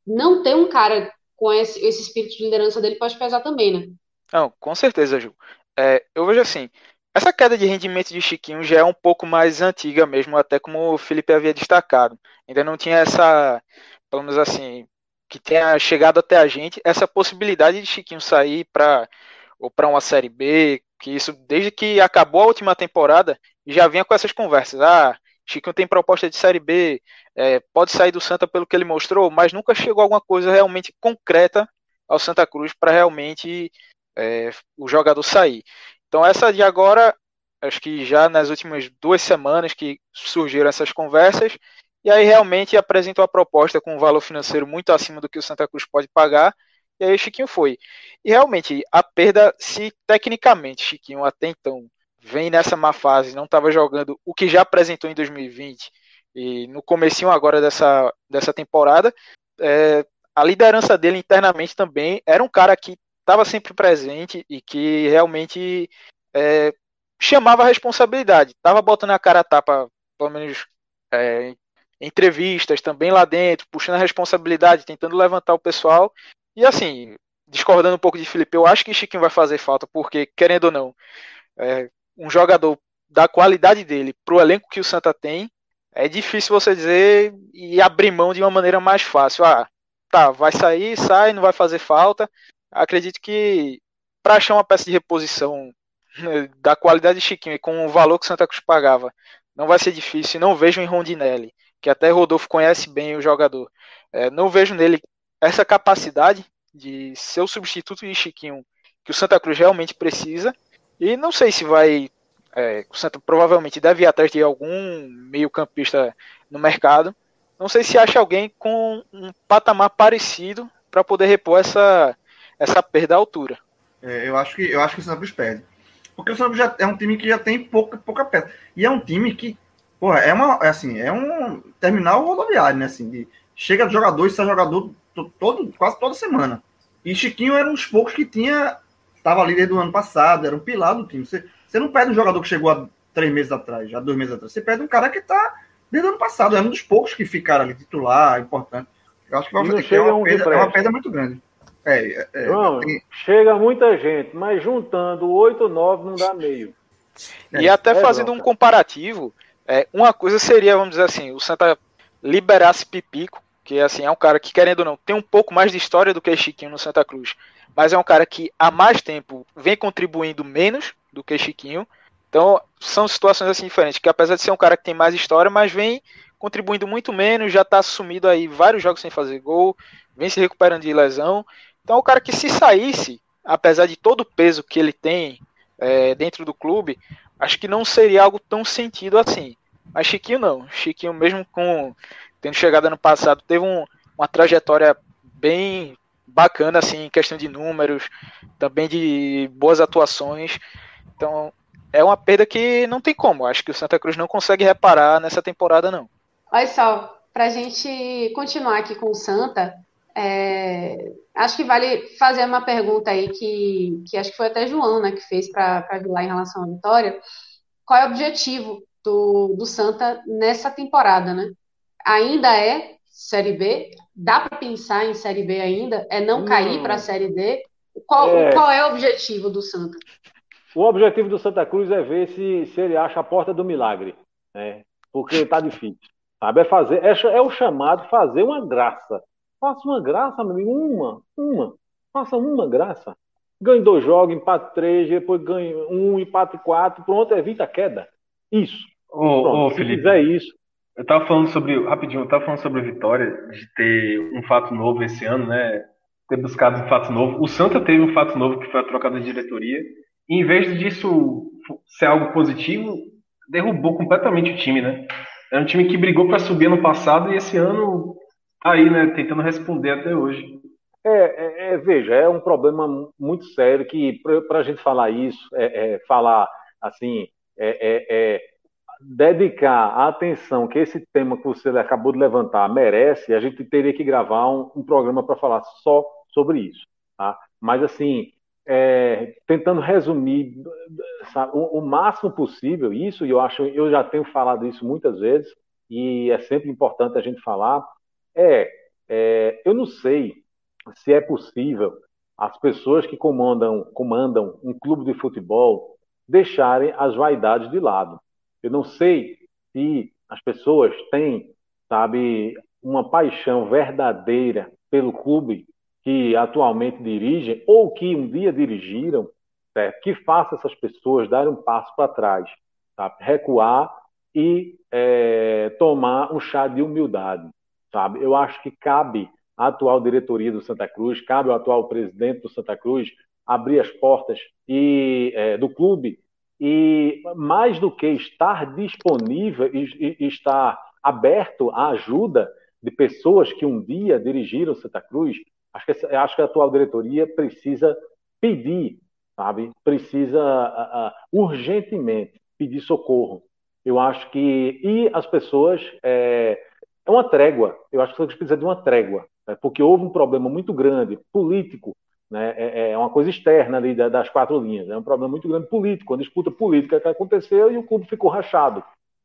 não ter um cara com esse, esse espírito de liderança dele pode pesar também, né? Não, com certeza, Ju. É, eu vejo assim, essa queda de rendimento de Chiquinho já é um pouco mais antiga mesmo, até como o Felipe havia destacado. Ainda não tinha essa, pelo menos assim, que tenha chegado até a gente essa possibilidade de Chiquinho sair para ou para uma série B, que isso desde que acabou a última temporada já vinha com essas conversas. Ah, Chiquinho tem proposta de série B, é, pode sair do Santa pelo que ele mostrou, mas nunca chegou alguma coisa realmente concreta ao Santa Cruz para realmente é, o jogador sair. Então essa de agora, acho que já nas últimas duas semanas que surgiram essas conversas, e aí realmente apresentou a proposta com um valor financeiro muito acima do que o Santa Cruz pode pagar, e aí o Chiquinho foi. E realmente, a perda, se tecnicamente Chiquinho até então vem nessa má fase, não estava jogando o que já apresentou em 2020, e no comecinho agora dessa, dessa temporada, é, a liderança dele internamente também era um cara que estava sempre presente e que realmente é, chamava a responsabilidade, estava botando a cara a tapa, pelo menos é, entrevistas também lá dentro, puxando a responsabilidade, tentando levantar o pessoal. E assim, discordando um pouco de Felipe, eu acho que Chiquinho vai fazer falta, porque, querendo ou não, é, um jogador da qualidade dele para o elenco que o Santa tem, é difícil você dizer e abrir mão de uma maneira mais fácil. Ah, tá, vai sair, sai, não vai fazer falta. Acredito que para achar uma peça de reposição né, da qualidade de Chiquinho e com o valor que o Santa Cruz pagava, não vai ser difícil. Não vejo em Rondinelli que até Rodolfo conhece bem o jogador. É, não vejo nele essa capacidade de ser o substituto de Chiquinho que o Santa Cruz realmente precisa. E não sei se vai. É, o Santa provavelmente deve ir atrás de algum meio-campista no mercado. Não sei se acha alguém com um patamar parecido para poder repor essa, essa perda à altura. É, eu acho que eu acho que o Cruz perde. Porque o Cruz já é um time que já tem pouca, pouca peça. E é um time que Porra, é uma, é assim, é um terminal rodoviário, né? Assim, de, chega jogador e sai jogador todo, quase toda semana. E Chiquinho era um dos poucos que tinha. Tava ali desde o ano passado, era um pilar do time. Você, você não perde um jogador que chegou há três meses atrás, já dois meses atrás. Você perde um cara que tá desde o ano passado. É um dos poucos que ficaram ali titular, importante. Eu acho que vai fazer, é, uma perda, é uma perda muito grande. É, é, João, tem... chega muita gente, mas juntando oito, nove não dá meio. E até é, fazendo um comparativo, é, uma coisa seria, vamos dizer assim, o Santa liberasse Pipico, que assim, é um cara que, querendo ou não, tem um pouco mais de história do que Chiquinho no Santa Cruz, mas é um cara que há mais tempo vem contribuindo menos do que Chiquinho. Então, são situações assim diferentes, que apesar de ser um cara que tem mais história, mas vem contribuindo muito menos, já está assumido aí vários jogos sem fazer gol, vem se recuperando de lesão. Então, o cara que se saísse, apesar de todo o peso que ele tem é, dentro do clube, acho que não seria algo tão sentido assim. Mas Chiquinho não. Chiquinho, mesmo com tendo chegado ano passado, teve um, uma trajetória bem bacana, assim, em questão de números, também de boas atuações. Então, é uma perda que não tem como. Acho que o Santa Cruz não consegue reparar nessa temporada, não. Olha só, para a gente continuar aqui com o Santa, é, acho que vale fazer uma pergunta aí que, que acho que foi até João né, que fez para Vilar em relação à vitória. Qual é o objetivo do, do Santa nessa temporada, né? Ainda é Série B? Dá para pensar em Série B ainda? É não cair para a Série D? Qual é... qual é o objetivo do Santa? O objetivo do Santa Cruz é ver se, se ele acha a porta do milagre, né? porque está difícil. Sabe? É, fazer, é, é o chamado fazer uma graça. Faça uma graça, meu amigo, uma, uma. Faça uma graça. Ganhe dois jogos, empate três, depois ganhe um, empate quatro, pronto, evita a queda. Isso. Ô, pronto, ô, se Felipe, fizer isso. Eu tava falando sobre, rapidinho, eu tava falando sobre a vitória de ter um fato novo esse ano, né? Ter buscado um fato novo. O Santa teve um fato novo que foi a troca da diretoria. E em vez disso ser algo positivo, derrubou completamente o time, né? É um time que brigou para subir no passado e esse ano tá aí, né? Tentando responder até hoje. É, é, é veja, é um problema muito sério que para a gente falar isso, é, é falar assim, é, é, dedicar a atenção que esse tema que você acabou de levantar merece, a gente teria que gravar um, um programa para falar só sobre isso, tá? Mas assim, tentando resumir sabe, o, o, máximo possível isso, e eu acho, eu já tenho falado isso muitas vezes, e é sempre importante a gente falar, é, é eu não sei se é possível as pessoas que comandam, comandam um clube de futebol deixarem as vaidades de lado. Eu não sei se as pessoas têm, sabe, uma paixão verdadeira pelo clube que atualmente dirigem ou que um dia dirigiram, que faça essas pessoas darem um passo para trás, sabe? recuar e é, tomar um chá de humildade. Sabe? Eu acho que cabe à atual diretoria do Santa Cruz, cabe ao atual presidente do Santa Cruz abrir as portas e, é, do clube e, mais do que estar disponível e, e estar aberto à ajuda de pessoas que um dia dirigiram Santa Cruz, Acho que, acho que a atual diretoria precisa pedir, sabe? Precisa uh, uh, urgentemente pedir socorro. Eu acho que. E as pessoas. É, é uma trégua. Eu acho que você precisa de uma trégua, né? porque houve um problema muito grande, político, né? é, é uma coisa externa ali das quatro linhas. É um problema muito grande político, uma disputa política que aconteceu e o clube ficou rachado.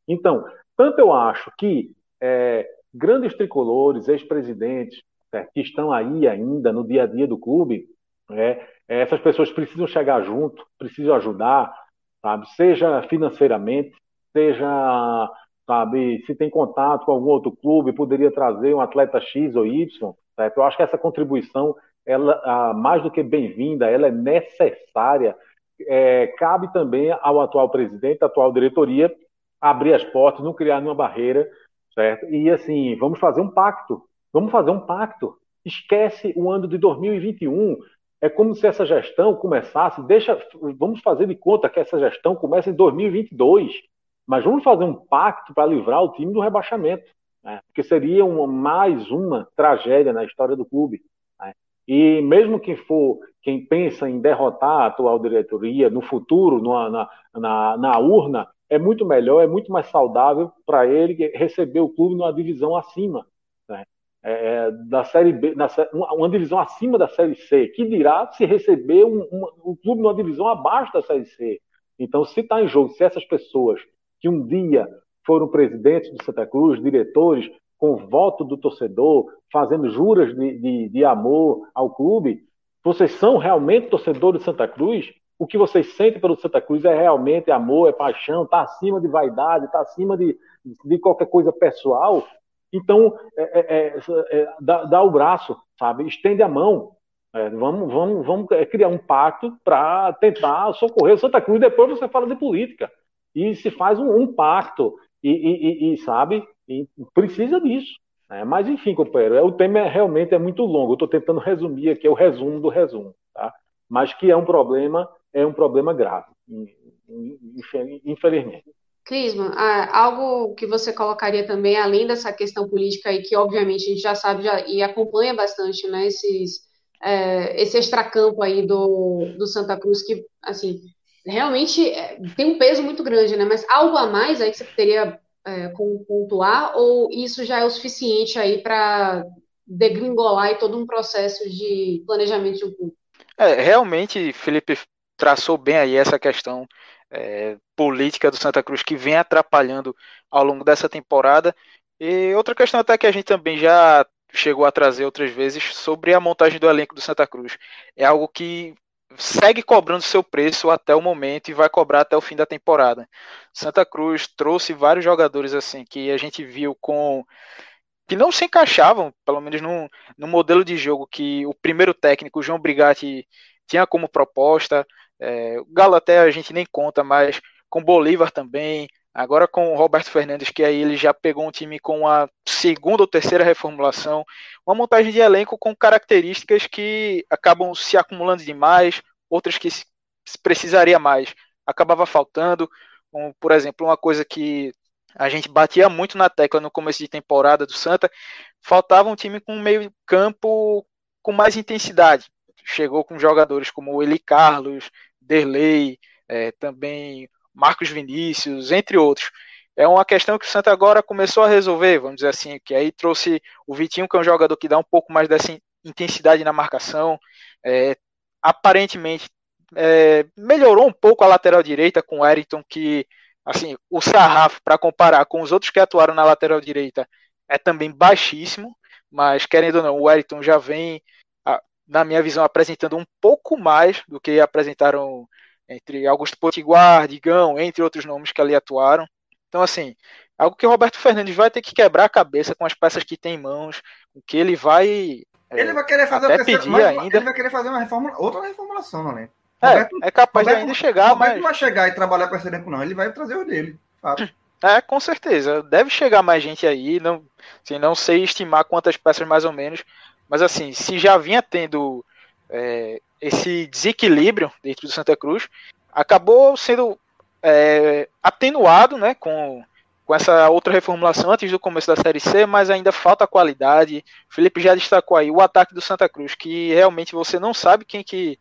Então, tanto eu acho que é, grandes tricolores, ex-presidentes, certo? que estão aí ainda no dia a dia do clube, né? essas pessoas precisam chegar junto, precisam ajudar, sabe? Seja financeiramente, seja, sabe, se tem contato com algum outro clube, poderia trazer um atleta X ou Y, certo? Eu acho que essa contribuição, ela, mais do que bem-vinda, ela é necessária. É, cabe também ao atual presidente, à atual diretoria, abrir as portas, não criar nenhuma barreira, certo? E assim, vamos fazer um pacto, Vamos fazer um pacto. Esquece o ano de 2021. É como se essa gestão começasse, deixa, vamos fazer de conta que essa gestão começa em 2022, mas vamos fazer um pacto para livrar o time do rebaixamento, né? porque seria uma, mais uma tragédia na história do clube. Né? E mesmo quem for, quem pensa em derrotar a atual diretoria no futuro, na, na, na urna, é muito melhor, é muito mais saudável para ele receber o clube numa divisão acima. Né? É, é, da Série B, na, uma divisão acima da Série C, que dirá se receber um, um, um clube numa divisão abaixo da Série C. Então, se está em jogo, se essas pessoas que um dia foram presidentes do Santa Cruz, diretores, com voto do torcedor, fazendo juras de, de, de amor ao clube, vocês são realmente torcedores de Santa Cruz? O que vocês sentem pelo Santa Cruz é realmente amor, é paixão, está acima de vaidade, está acima de, de qualquer coisa pessoal? Então, é, é, é, é, dá, dá, o braço, sabe? Estende a mão. É, vamos, vamos, vamos é, criar um pacto para tentar socorrer o Santa Cruz. Depois você fala de política. E se faz um, um pacto. E, e, e, sabe? E precisa disso. Né? Mas, enfim, companheiro, o tema realmente é muito longo. Eu estou tentando resumir aqui, é o resumo do resumo. Tá? Mas que é um problema, é um problema grave, infelizmente. Crisma, algo que você colocaria também, além dessa questão política aí, que obviamente a gente já sabe já, e acompanha bastante, né, esses, é, esse extracampo aí do, do Santa Cruz, que, assim, realmente é, tem um peso muito grande, né? Mas algo a mais aí que você poderia é, pontuar, ou isso já é o suficiente aí para degringolar e todo um processo de planejamento de um clube? É, realmente, Felipe traçou bem aí essa questão é, política do Santa Cruz que vem atrapalhando ao longo dessa temporada. E outra questão até que a gente também já chegou a trazer outras vezes sobre a montagem do elenco do Santa Cruz. É algo que segue cobrando seu preço até o momento e vai cobrar até o fim da temporada. Santa Cruz trouxe vários jogadores assim que a gente viu com que não se encaixavam, pelo menos no, no modelo de jogo que o primeiro técnico, João Brigatti, tinha como proposta. É, o Galo até a gente nem conta, mas com Bolívar também. Agora com o Roberto Fernandes, que aí ele já pegou um time com a segunda ou terceira reformulação, uma montagem de elenco com características que acabam se acumulando demais, outras que se precisaria mais acabava faltando. Como, por exemplo, uma coisa que a gente batia muito na tecla no começo de temporada do Santa, faltava um time com meio campo com mais intensidade. Chegou com jogadores como o Eli Carlos, Derlei, é, também Marcos Vinícius, entre outros. É uma questão que o Santa agora começou a resolver, vamos dizer assim, que aí trouxe o Vitinho, que é um jogador que dá um pouco mais dessa intensidade na marcação. É, aparentemente é, melhorou um pouco a lateral direita com o Eriton, que assim, o sarrafo para comparar com os outros que atuaram na lateral direita é também baixíssimo, mas querendo ou não, o Eriton já vem, na minha visão, apresentando um pouco mais do que apresentaram entre Augusto Potiguar, Digão, entre outros nomes que ali atuaram. Então, assim, algo que o Roberto Fernandes vai ter que quebrar a cabeça com as peças que tem em mãos, o que ele vai. É, ele vai querer fazer até pedir ainda. Ele vai querer fazer uma reforma, outra reformulação, não é? É, Roberto, é capaz Roberto, de ainda chegar, Roberto mas. não vai chegar e trabalhar com esse elenco, não. Ele vai trazer o dele. Fato. É, com certeza. Deve chegar mais gente aí. Não, assim, não sei estimar quantas peças mais ou menos. Mas assim, se já vinha tendo é, esse desequilíbrio dentro do Santa Cruz, acabou sendo é, atenuado né, com, com essa outra reformulação antes do começo da Série C, mas ainda falta qualidade. O Felipe já destacou aí o ataque do Santa Cruz, que realmente você não sabe quem que,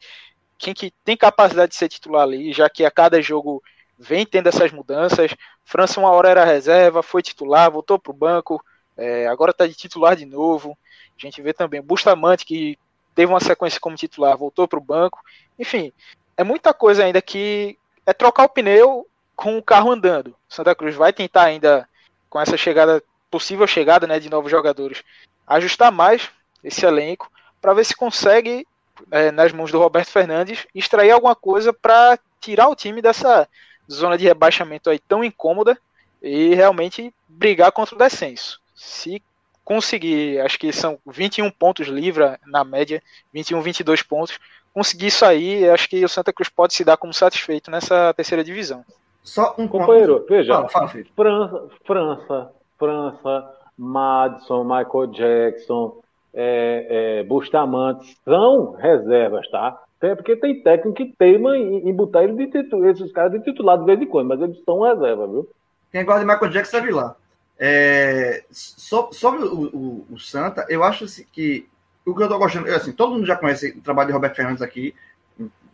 quem que tem capacidade de ser titular ali, já que a cada jogo vem tendo essas mudanças. França uma hora era reserva, foi titular, voltou para o banco, é, agora está de titular de novo. A gente vê também Bustamante, que teve uma sequência como titular, voltou para o banco. Enfim, é muita coisa ainda que é trocar o pneu com o carro andando. Santa Cruz vai tentar ainda, com essa chegada, possível chegada né, de novos jogadores, ajustar mais esse elenco para ver se consegue, é, nas mãos do Roberto Fernandes, extrair alguma coisa para tirar o time dessa zona de rebaixamento aí tão incômoda e realmente brigar contra o descenso. Se conseguir, acho que são 21 pontos livre na média, 21, 22 pontos, conseguir isso aí, acho que o Santa Cruz pode se dar como satisfeito nessa terceira divisão. Só um companheiro, ponto. veja, fala, fala, França, França, França, Madison, Michael Jackson, é, é, Bustamante são reservas, tá? É porque tem técnico que teima em, em botar ele de titular, esses caras de titular de vez em quando, mas eles são reserva, viu? Quem gosta de Michael Jackson ir lá. É, so, sobre o, o, o, Santa, eu acho assim, que o que eu tô gostando, assim, todo mundo já conhece o trabalho de Roberto Fernandes aqui,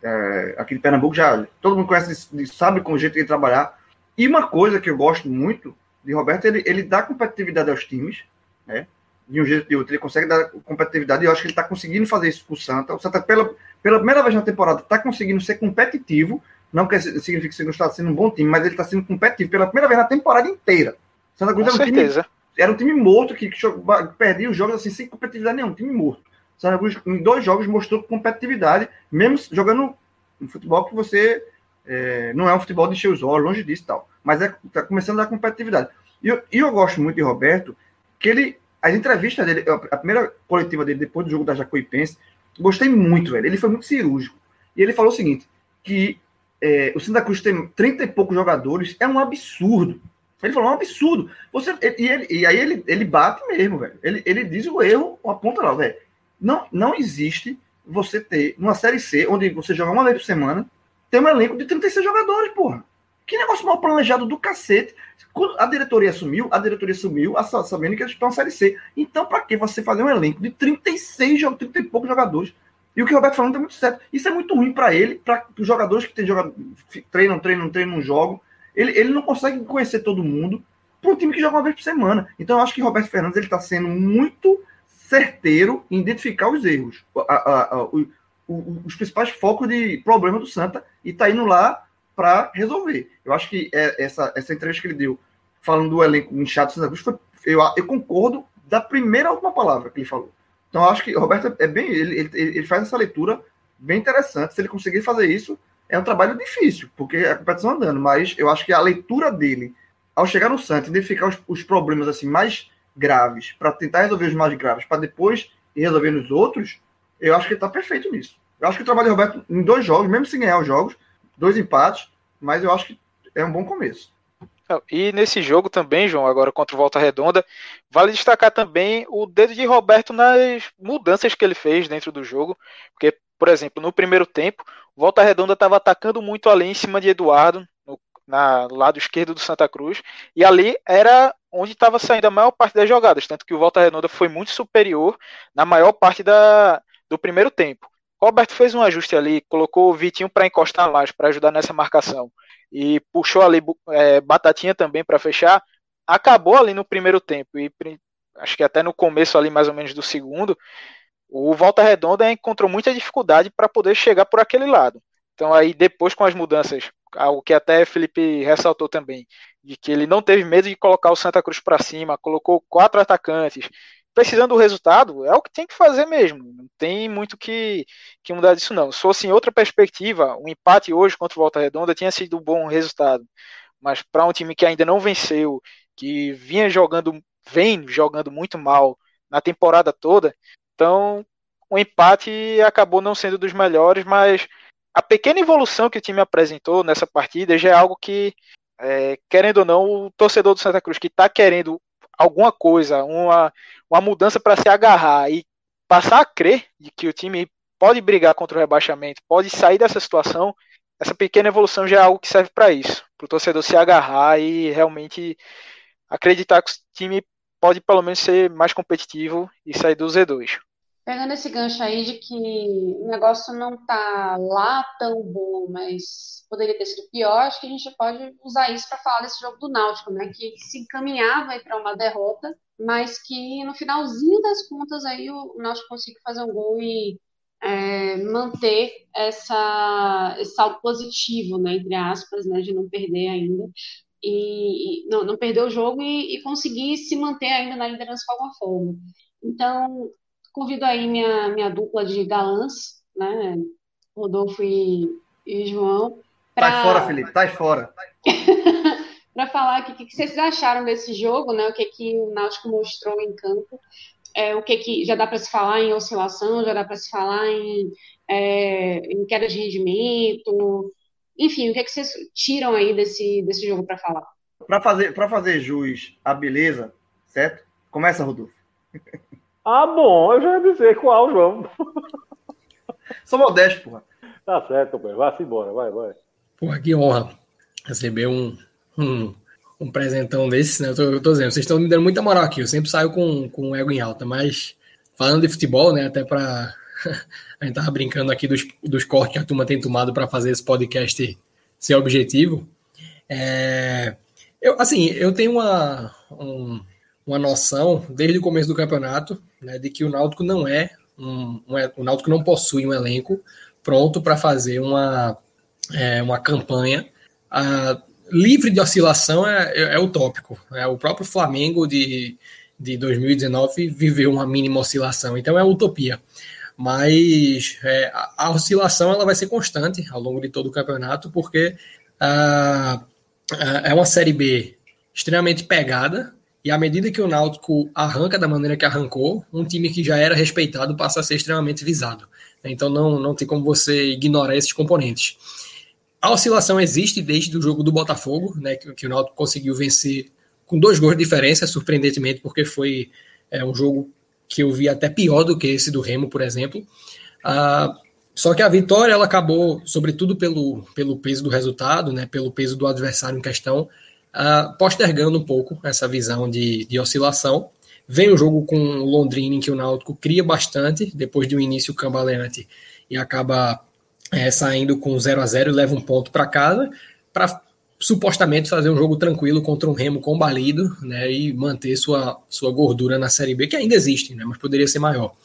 é, aqui de Pernambuco, já todo mundo conhece, sabe com o jeito de trabalhar. E uma coisa que eu gosto muito de Roberto, ele, ele dá competitividade aos times, né? De um jeito ou de outro, ele consegue dar competitividade, e eu acho que ele está conseguindo fazer isso com o Santa. O Santa, pela, pela primeira vez na temporada, está conseguindo ser competitivo, não quer significa que não está sendo um bom time, mas ele está sendo competitivo pela primeira vez na temporada inteira. Santa Cruz Com era um, certeza. time, era um time morto que perdia os jogos assim sem competitividade nenhuma, um time morto. Santa Cruz em dois jogos mostrou competitividade, mesmo jogando um futebol que você é, não é um futebol de encher os olhos, longe disso e tal. Mas é, tá começando a dar competitividade. E eu, e eu gosto muito de Roberto, que ele, as entrevistas dele, a primeira coletiva dele depois do jogo da Jacuipense, gostei muito, velho. Ele foi muito cirúrgico. E ele falou o seguinte, que é, o Santa Cruz tem 30 e poucos jogadores, é um absurdo. Ele falou, é um absurdo. Você, e, ele, e aí ele, ele bate mesmo, velho. Ele, ele diz o erro, aponta lá, velho. Não, não existe você ter uma Série C, onde você joga uma vez por semana, ter um elenco de 36 jogadores, porra. Que negócio mal planejado do cacete. Quando a diretoria assumiu, a diretoria assumiu sabendo que eles estão na Série C. Então, para que você fazer um elenco de 36, 30 e poucos jogadores? E o que o Roberto falando é muito certo. Isso é muito ruim para ele, para os jogadores que tem jogado, treinam, treinam, treinam, jogam. Ele, ele não consegue conhecer todo mundo para um time que joga uma vez por semana. Então eu acho que Roberto Fernandes ele está sendo muito certeiro em identificar os erros, a, a, a, o, o, os principais focos de problema do Santa e está indo lá para resolver. Eu acho que é, essa, essa entrevista que ele deu, falando do elenco inchado do Santa Cruz, foi, eu, eu concordo da primeira última palavra que ele falou. Então, eu acho que Roberto é bem. Ele, ele, ele faz essa leitura bem interessante. Se ele conseguir fazer isso, é um trabalho difícil, porque a competição andando, mas eu acho que a leitura dele, ao chegar no Santos, identificar os, os problemas assim mais graves, para tentar resolver os mais graves, para depois ir resolvendo os outros, eu acho que ele está perfeito nisso. Eu acho que o trabalho do Roberto em dois jogos, mesmo sem ganhar os jogos, dois empates, mas eu acho que é um bom começo. E nesse jogo também, João, agora contra o Volta Redonda, vale destacar também o dedo de Roberto nas mudanças que ele fez dentro do jogo, porque, por exemplo, no primeiro tempo, Volta Redonda estava atacando muito ali em cima de Eduardo, no na lado esquerdo do Santa Cruz, e ali era onde estava saindo a maior parte das jogadas, tanto que o Volta Redonda foi muito superior na maior parte da, do primeiro tempo. Roberto fez um ajuste ali, colocou o Vitinho para encostar mais, para ajudar nessa marcação e puxou ali é, Batatinha também para fechar, acabou ali no primeiro tempo e acho que até no começo ali mais ou menos do segundo, o Volta Redonda encontrou muita dificuldade para poder chegar por aquele lado. Então aí depois com as mudanças, algo que até Felipe ressaltou também, de que ele não teve medo de colocar o Santa Cruz para cima, colocou quatro atacantes, precisando do resultado, é o que tem que fazer mesmo. Não tem muito que, que mudar disso, não. Se fosse em outra perspectiva, o um empate hoje contra o Volta Redonda tinha sido um bom resultado. Mas para um time que ainda não venceu, que vinha jogando, vem jogando muito mal na temporada toda, então o empate acabou não sendo dos melhores, mas a pequena evolução que o time apresentou nessa partida já é algo que, é, querendo ou não, o torcedor do Santa Cruz que está querendo alguma coisa, uma, uma mudança para se agarrar e passar a crer de que o time pode brigar contra o rebaixamento, pode sair dessa situação, essa pequena evolução já é algo que serve para isso, para o torcedor se agarrar e realmente acreditar que o time pode pelo menos ser mais competitivo e sair do Z2. Pegando esse gancho aí de que o negócio não tá lá tão bom, mas poderia ter sido pior, acho que a gente pode usar isso para falar desse jogo do Náutico, né? Que se encaminhava para uma derrota, mas que no finalzinho das contas aí o Náutico conseguiu fazer um gol e é, manter essa, esse saldo positivo, né? Entre aspas, né? De não perder ainda. E, e não, não perder o jogo e, e conseguir se manter ainda na liderança de alguma forma. Então, Convido aí minha, minha dupla de galãs, né? Rodolfo e, e João. Pra... Tá fora, Felipe, tá fora. *laughs* para falar o que, que vocês acharam desse jogo, né? O que, que o Náutico mostrou em campo. É, o que, que já dá para se falar em oscilação, já dá para se falar em, é, em queda de rendimento. Enfim, o que, que vocês tiram aí desse, desse jogo para falar? Para fazer, fazer jus à beleza, certo? Começa, Rodolfo. Ah, bom, eu já ia dizer qual, João. Sou modesto, porra. Tá certo, pô. Vá-se embora, vai, vai. Porra, que honra receber um, um, um presentão desse, né? Eu tô, eu tô dizendo, vocês estão me dando muita moral aqui. Eu sempre saio com, com o ego em alta, mas falando de futebol, né? Até para a gente tava brincando aqui dos, dos cortes que a turma tem tomado para fazer esse podcast ser objetivo. É, eu, assim, eu tenho uma, um, uma noção desde o começo do campeonato né, de que o Náutico não é um, um o Náutico não possui um elenco pronto para fazer uma, é, uma campanha a, livre de oscilação é, é, é utópico. É, o próprio Flamengo de, de 2019 viveu uma mínima oscilação, então é utopia. Mas é, a, a, oscilação ela vai ser constante ao longo de todo o campeonato, porque a, é uma série B extremamente pegada, e à medida que o Náutico arranca da maneira que arrancou, um time que já era respeitado passa a ser extremamente visado. Então não, não tem como você ignorar esses componentes. A oscilação existe desde o jogo do Botafogo, né, que, que o Náutico conseguiu vencer com dois gols de diferença, surpreendentemente, porque foi é, um jogo que eu vi até pior do que esse do Remo, por exemplo. Ah, só que a vitória ela acabou, sobretudo pelo, pelo peso do resultado, né, pelo peso do adversário em questão, uh, postergando um pouco essa visão de, de oscilação. Vem o jogo com Londrina, em que o Náutico cria bastante, depois de um início cambaleante, e acaba é, saindo com 0 a 0 e leva um ponto para casa, para supostamente fazer um jogo tranquilo contra um Remo combalido, né, e manter sua, sua gordura na Série B, que ainda existe, né, mas poderia ser maior.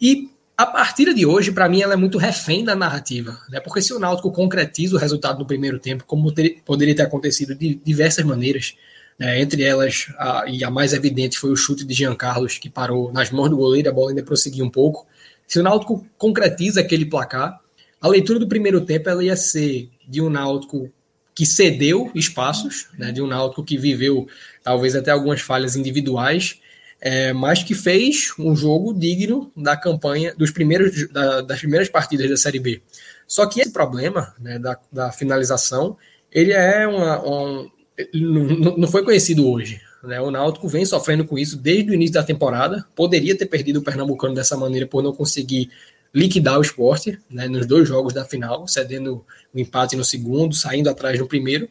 E a partida de hoje, para mim, ela é muito refém da narrativa, né, porque se o Náutico concretiza o resultado no primeiro tempo, como ter, poderia ter acontecido de diversas maneiras, né, entre elas, a, e a mais evidente foi o chute de Jean Carlos, que parou nas mãos do goleiro, a bola ainda prosseguiu um pouco. Se o Náutico concretiza aquele placar, a leitura do primeiro tempo ela ia ser de um Náutico que cedeu espaços, né, de um Náutico que viveu talvez até algumas falhas individuais, é, mas que fez um jogo digno da campanha dos primeiros da, das primeiras partidas da Série B. Só que esse problema né, da, da finalização ele é uma, um, não, não foi conhecido hoje. Né? O Náutico vem sofrendo com isso desde o início da temporada. Poderia ter perdido o Pernambucano dessa maneira por não conseguir liquidar o esporte né, nos dois jogos da final, cedendo o empate no segundo, saindo atrás no primeiro.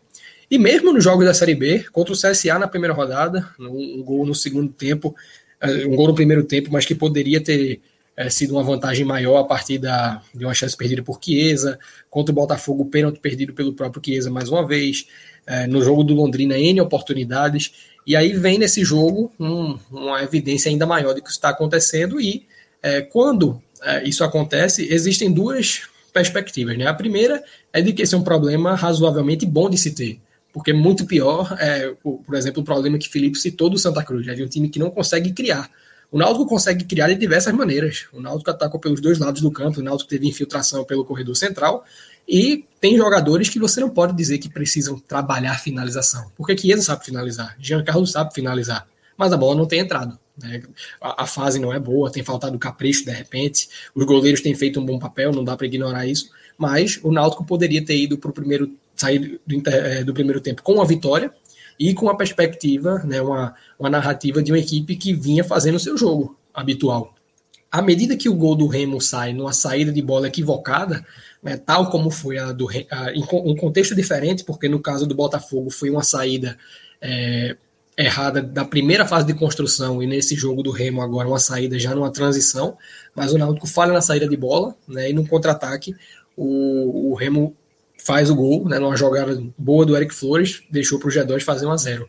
E mesmo nos jogos da Série B, contra o CSA na primeira rodada, um gol no segundo tempo, eh, um gol no primeiro tempo, mas que poderia ter é, sido uma vantagem maior a partir da, de uma chance perdida por Chiesa, contra o Botafogo, pênalti perdido pelo próprio Chiesa mais uma vez, é, no jogo do Londrina, N oportunidades, e aí vem nesse jogo um, uma evidência ainda maior de que está acontecendo, e é, quando é, isso acontece, existem duas perspectivas. Né? A primeira é de que esse é um problema razoavelmente bom de se ter, porque muito pior é, por exemplo, o problema que Felipe citou do Santa Cruz, né? de um time que não consegue criar. O Náutico consegue criar de diversas maneiras. O Náutico atacou pelos dois lados do campo, o Náutico teve infiltração pelo corredor central, e tem jogadores que você não pode dizer que precisam trabalhar finalização. Porque Chiesa sabe finalizar, Jean Carlos sabe finalizar, mas a bola não tem entrado. Né? A, a, fase não é boa, tem faltado capricho de repente. Os goleiros têm feito um bom papel, não dá para ignorar isso. Mas o Náutico poderia ter ido para o primeiro sair do, é, do, primeiro tempo com a vitória e com a perspectiva, né, uma, uma narrativa de uma equipe que vinha fazendo o seu jogo habitual. À medida que o gol do Remo sai numa saída de bola equivocada, né, tal como foi a do a, em um contexto diferente, porque no caso do Botafogo foi uma saída é, errada da primeira fase de construção e nesse jogo do Remo agora uma saída já numa transição, mas o Náutico falha na saída de bola, né, e no contra-ataque o, o, Remo faz o gol, né, numa jogada boa do Eric Flores, deixou para o G2 fazer 1 a 0. Uh,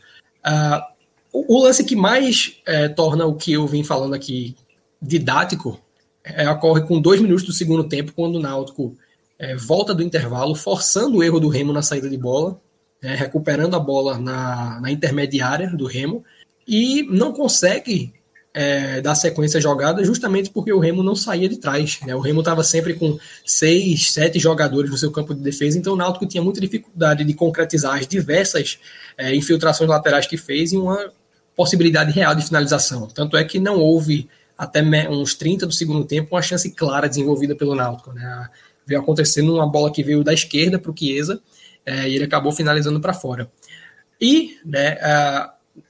o, o, lance que mais é, torna o que eu vim falando aqui didático é, ocorre com dois minutos do segundo tempo, quando o Náutico é, volta do intervalo, forçando o erro do Remo na saída de bola, né, recuperando a bola na, na, intermediária do Remo, e não consegue é, dar sequência jogada justamente porque o Remo não saía de trás. Né? O Remo estava sempre com seis, sete jogadores no seu campo de defesa, então o Náutico tinha muita dificuldade de concretizar as diversas é, infiltrações laterais que fez em uma possibilidade real de finalização. Tanto é que não houve até uns 30 do segundo tempo uma chance clara desenvolvida pelo Náutico. Né? Veio acontecendo uma bola que veio da esquerda para o Chiesa, é, e ele acabou finalizando para fora. E, né,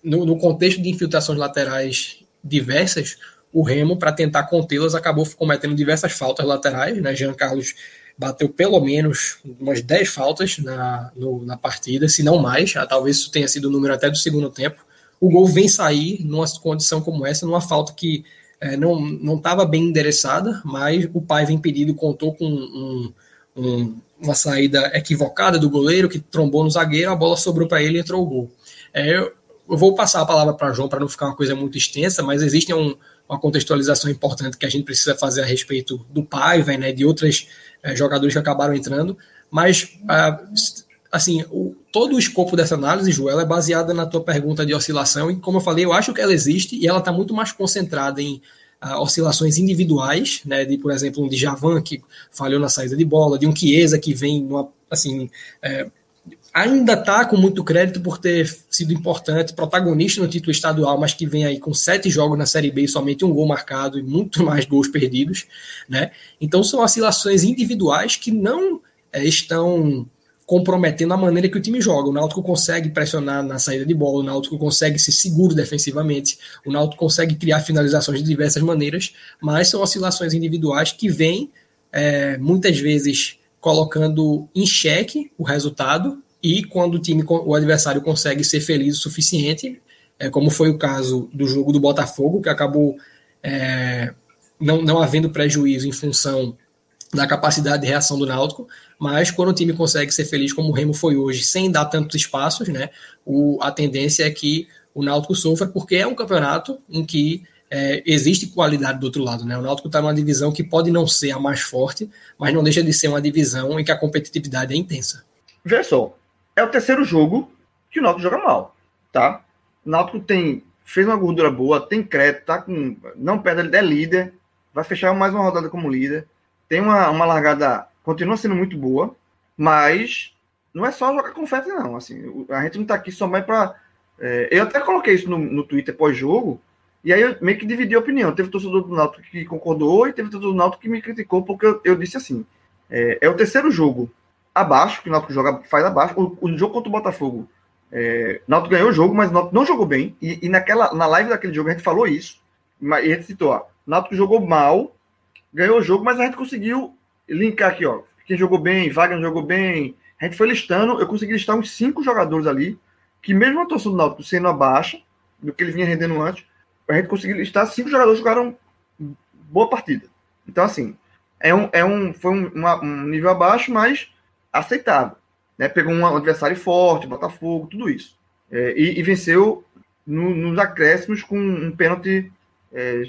no, no, contexto de infiltrações laterais diversas, o Remo, para tentar contê-las, acabou cometendo diversas faltas laterais. Né? Jean Carlos bateu pelo menos umas 10 faltas na, no, na partida, se não mais. Ah, talvez isso tenha sido o número até do segundo tempo. O gol vem sair numa condição como essa, numa falta que é, não estava bem endereçada, mas o pai vem pedido, contou com um, um, uma saída equivocada do goleiro que trombou no zagueiro, a bola sobrou para ele e entrou o gol. É, eu, vou passar a palavra para João para não ficar uma coisa muito extensa, mas existe um, uma contextualização importante que a gente precisa fazer a respeito do Paiva, né, de outros é, jogadores que acabaram entrando, mas assim, o, todo o escopo dessa análise, Joel, é baseada na tua pergunta de oscilação, e como eu falei, eu acho que ela existe e ela está muito mais concentrada em uh, oscilações individuais, né, de, por exemplo, um Djavan que falhou na saída de bola, de um Chiesa que vem numa, assim, é, ainda está com muito crédito por ter sido importante, protagonista no título estadual, mas que vem aí com sete jogos na Série B e somente um gol marcado e muito *laughs* mais gols perdidos, né? Então são oscilações individuais que não é, estão comprometendo a maneira que o time joga. O Náutico consegue pressionar na saída de bola, o Náutico consegue ser seguro defensivamente, o Náutico consegue criar finalizações de diversas maneiras, mas são oscilações individuais que vêm é, muitas vezes colocando em xeque o resultado e quando o time, o adversário consegue ser feliz o suficiente, é, como foi o caso do jogo do Botafogo, que acabou é, não, não havendo prejuízo em função da capacidade de reação do Náutico, mas quando o time consegue ser feliz como o Remo foi hoje, sem dar tantos espaços, né, o, a tendência é que o Náutico sofra, porque é um campeonato em que é, existe qualidade do outro lado. Né? O Náutico está numa divisão que pode não ser a mais forte, mas não deixa de ser uma divisão em que a competitividade é intensa. Vê é o terceiro jogo que o Náutico joga mal, tá? O Náutico tem, fez uma gordura boa, tem crédito, tá com, não perde, é líder, vai fechar mais uma rodada como líder, tem uma, uma largada, continua sendo muito boa, mas não é só jogar confete, não. Assim, a gente não está aqui somente para. É, eu até coloquei isso no, no Twitter pós-jogo, e aí eu meio que dividi a opinião. Teve torcedor do Náutico que concordou e teve torcedor do Náutico que me criticou, porque eu, eu disse assim: é, é, o terceiro jogo abaixo, que o Náutico joga, faz abaixo. O, o jogo contra o Botafogo, é, ganhou o jogo, mas o não jogou bem. E, e, naquela, na live daquele jogo a gente falou isso. E a gente citou: ó, jogou mal, ganhou o jogo, mas a gente conseguiu linkar aqui, ó. Quem jogou bem, Wagner jogou bem. A gente foi listando, eu consegui listar uns cinco jogadores ali, que mesmo a torcida do Náutico sendo abaixo do que ele vinha rendendo antes, a gente conseguiu listar cinco jogadores que jogaram boa partida. Então, assim, é um, é um, foi um, uma, um nível abaixo, mas aceitável. Né? Pegou um adversário forte, Botafogo, tudo isso. É, e, e, venceu no, nos acréscimos com um pênalti é,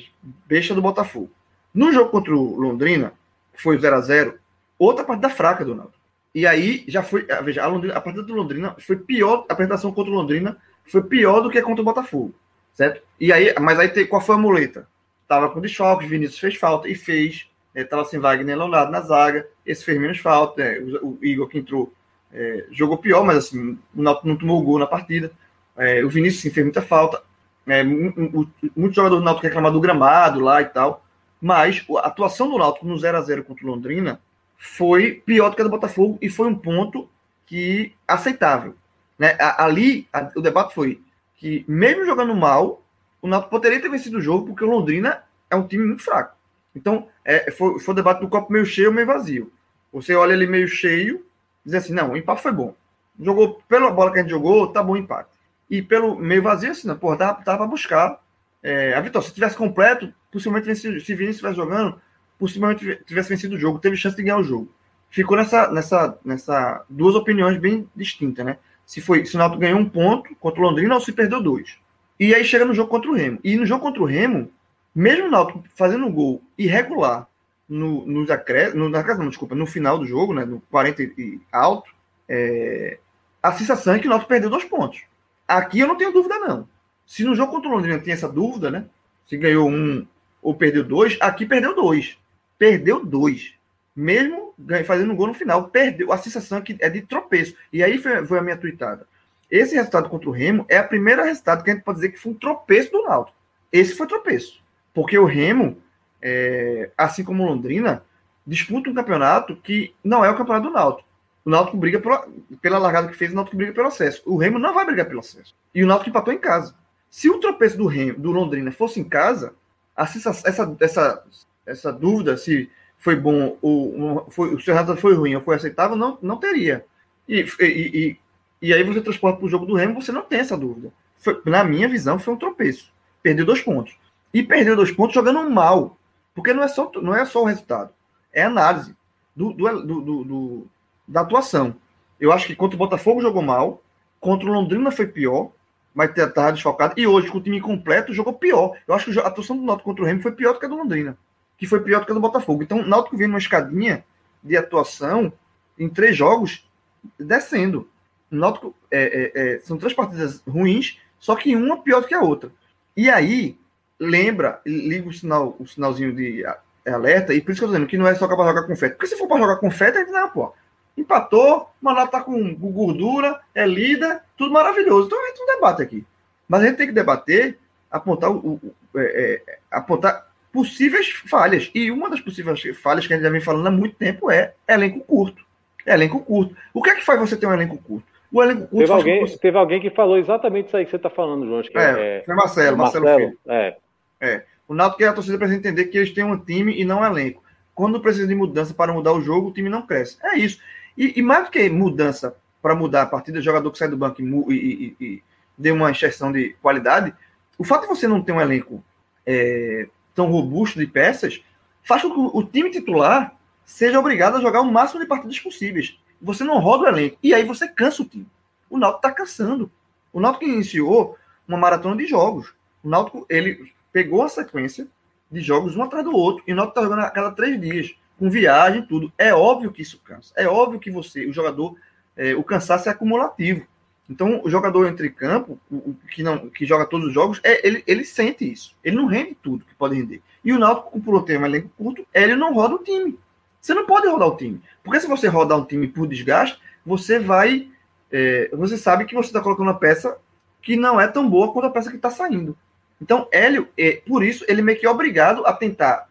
besta do Botafogo. No jogo contra o Londrina, foi 0 a 0 outra partida fraca do Náutico. E aí já foi. Ah, veja, a, Londrina, a partida do Londrina foi pior, a apresentação contra o Londrina foi pior do que contra o Botafogo. Certo? E aí, mas aí qual foi a muleta? Tava com desfalques, Vinícius fez falta e fez. É, tava sem Wagner Leonardo na zaga, esse fez menos falta. É, o, o, Igor que entrou é, jogou pior, mas assim, o Náutico não tomou gol na partida. É, o Vinícius sim, fez muita falta. É, muitos jogadores do Náutico reclamaram do gramado lá e tal. Mas a atuação do Náutico no 0 a 0 contra o Londrina foi pior do que a do Botafogo e foi um ponto que aceitável. Né? Ali, a, o debate foi que, mesmo jogando mal, o Náutico poderia ter vencido o jogo, porque o Londrina é um time muito fraco. Então, é, foi, foi o debate do copo meio cheio meio vazio. Você olha ele meio cheio, diz assim, não, o empate foi bom. Jogou pela bola que a gente jogou, tá bom o empate. E pelo meio vazio, assim, não, porra, tava pra buscar é, a vitória. Se tivesse completo, possivelmente se Vinícius estivesse jogando, possivelmente tivesse vencido o jogo, teve chance de ganhar o jogo. Ficou nessa, nessa, nessa duas opiniões bem distintas, né? Se foi se o Náutico ganhou um ponto contra o Londrina ou se perdeu dois. E aí chega no jogo contra o Remo. E no jogo contra o Remo, mesmo o Náutico fazendo um gol irregular no, nos acréscimos, no, não, desculpa, no final do jogo, né, no 40 e alto, é, a sensação é que o Náutico perdeu dois pontos. Aqui eu não tenho dúvida, não. Se no jogo contra o Londrina tem essa dúvida, né? Se ganhou um ou perdeu dois, aqui perdeu dois. Perdeu dois. Mesmo fazendo um gol no final, perdeu. A sensação que é de tropeço. E aí foi, foi a minha tweetada. Esse resultado contra o Remo é a primeira resultado que a gente pode dizer que foi um tropeço do Náutico. Esse foi tropeço. Porque o Remo, é, assim como o Londrina, disputa um campeonato que não é o campeonato do Náutico. O Náutico briga pela, pela largada que fez, o Náutico briga pelo acesso. O Remo não vai brigar pelo acesso. E o Náutico empatou em casa. Se o tropeço do Remo, do Londrina fosse em casa, essa, essa, essa dúvida se foi bom ou foi, o seu resultado foi ruim ou foi aceitável, não, não teria. E, e, e, e aí você transporta para o jogo do Remo, você não tem essa dúvida. Foi, na minha visão, foi um tropeço. Perdeu dois pontos. E perdeu dois pontos jogando mal. Porque não é só, não é só o resultado. É análise do, do, do, do da atuação. Eu acho que contra o Botafogo jogou mal, contra o Londrina foi pior, mas estava desfalcado. E hoje, com o time completo, jogou pior. Eu acho que a atuação do Náutico contra o Remo foi pior do que a do Londrina, que foi pior do que a do Botafogo. Então, o Náutico vem numa escadinha de atuação em três jogos descendo. O Náutico é, é, é, são três partidas ruins, só que uma pior do que a outra. E aí, lembra, liga o, sinal, o sinalzinho de alerta, e por isso que eu tô dizendo que não é só para jogar com feta. Porque se for para jogar com feta, a gente não, pô empatou, mas lá tá com gordura, é líder, tudo maravilhoso. Então a gente não debate aqui. Mas a gente tem que debater, apontar, o, o é, é, apontar possíveis falhas. E uma das possíveis falhas que a gente já vem falando há muito tempo é elenco curto. Elenco curto. O que é que faz você ter um elenco curto? O elenco curto teve, alguém, você... teve alguém que falou exatamente isso aí que você está falando, João. É, é, foi Marcelo, Marcelo, Marcelo Filho. É. é. O Náutico quer a torcida para entender que eles têm um time e não um elenco. Quando precisa de mudança para mudar o jogo, o time não cresce. É isso. E, e mais do que mudança para mudar a partida, jogador que sai do banco e, e, e, dê uma injeção de qualidade, o fato de você não ter um elenco é, tão robusto de peças faz com que o time titular seja obrigado a jogar o máximo de partidas possíveis. Você não roda o elenco. E aí você cansa o time. O Náutico está cansando. O Náutico iniciou uma maratona de jogos. O Náutico, ele pegou a sequência de jogos um atrás do outro. E o Náutico está jogando a cada três dias. Com viagem tudo. É óbvio que isso cansa. É óbvio que você, o jogador, é, o cansaço é acumulativo. Então, o jogador entre campo, o, que não que joga todos os jogos, é, ele, ele sente isso. Ele não rende tudo que pode render. E o Náutico, por ter um elenco curto, ele não roda o time. Você não pode rodar o time. Porque se você rodar um time por desgaste, você vai. É, você sabe que você está colocando uma peça que não é tão boa quanto a peça que está saindo. Então, Hélio, é, por isso, ele meio que é obrigado a tentar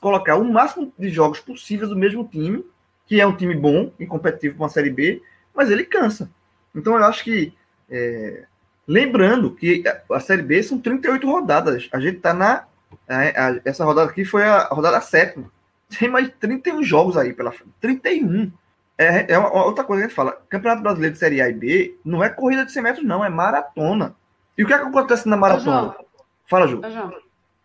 colocar o máximo de jogos possíveis do mesmo time, que é um time bom e competitivo com a Série B, mas ele cansa. Então eu acho que. É, lembrando que a Série B são 38 rodadas. A gente está na. A, a, essa rodada aqui foi a, a rodada sétima. *laughs* Tem mais 31 jogos aí pela frente. 31. É, é uma, outra coisa que a gente fala. Campeonato Brasileiro de Série A e B não é corrida de 100 metros, não, é maratona. E o que, é que acontece na maratona? Ô, Fala, Ju. Ô, João,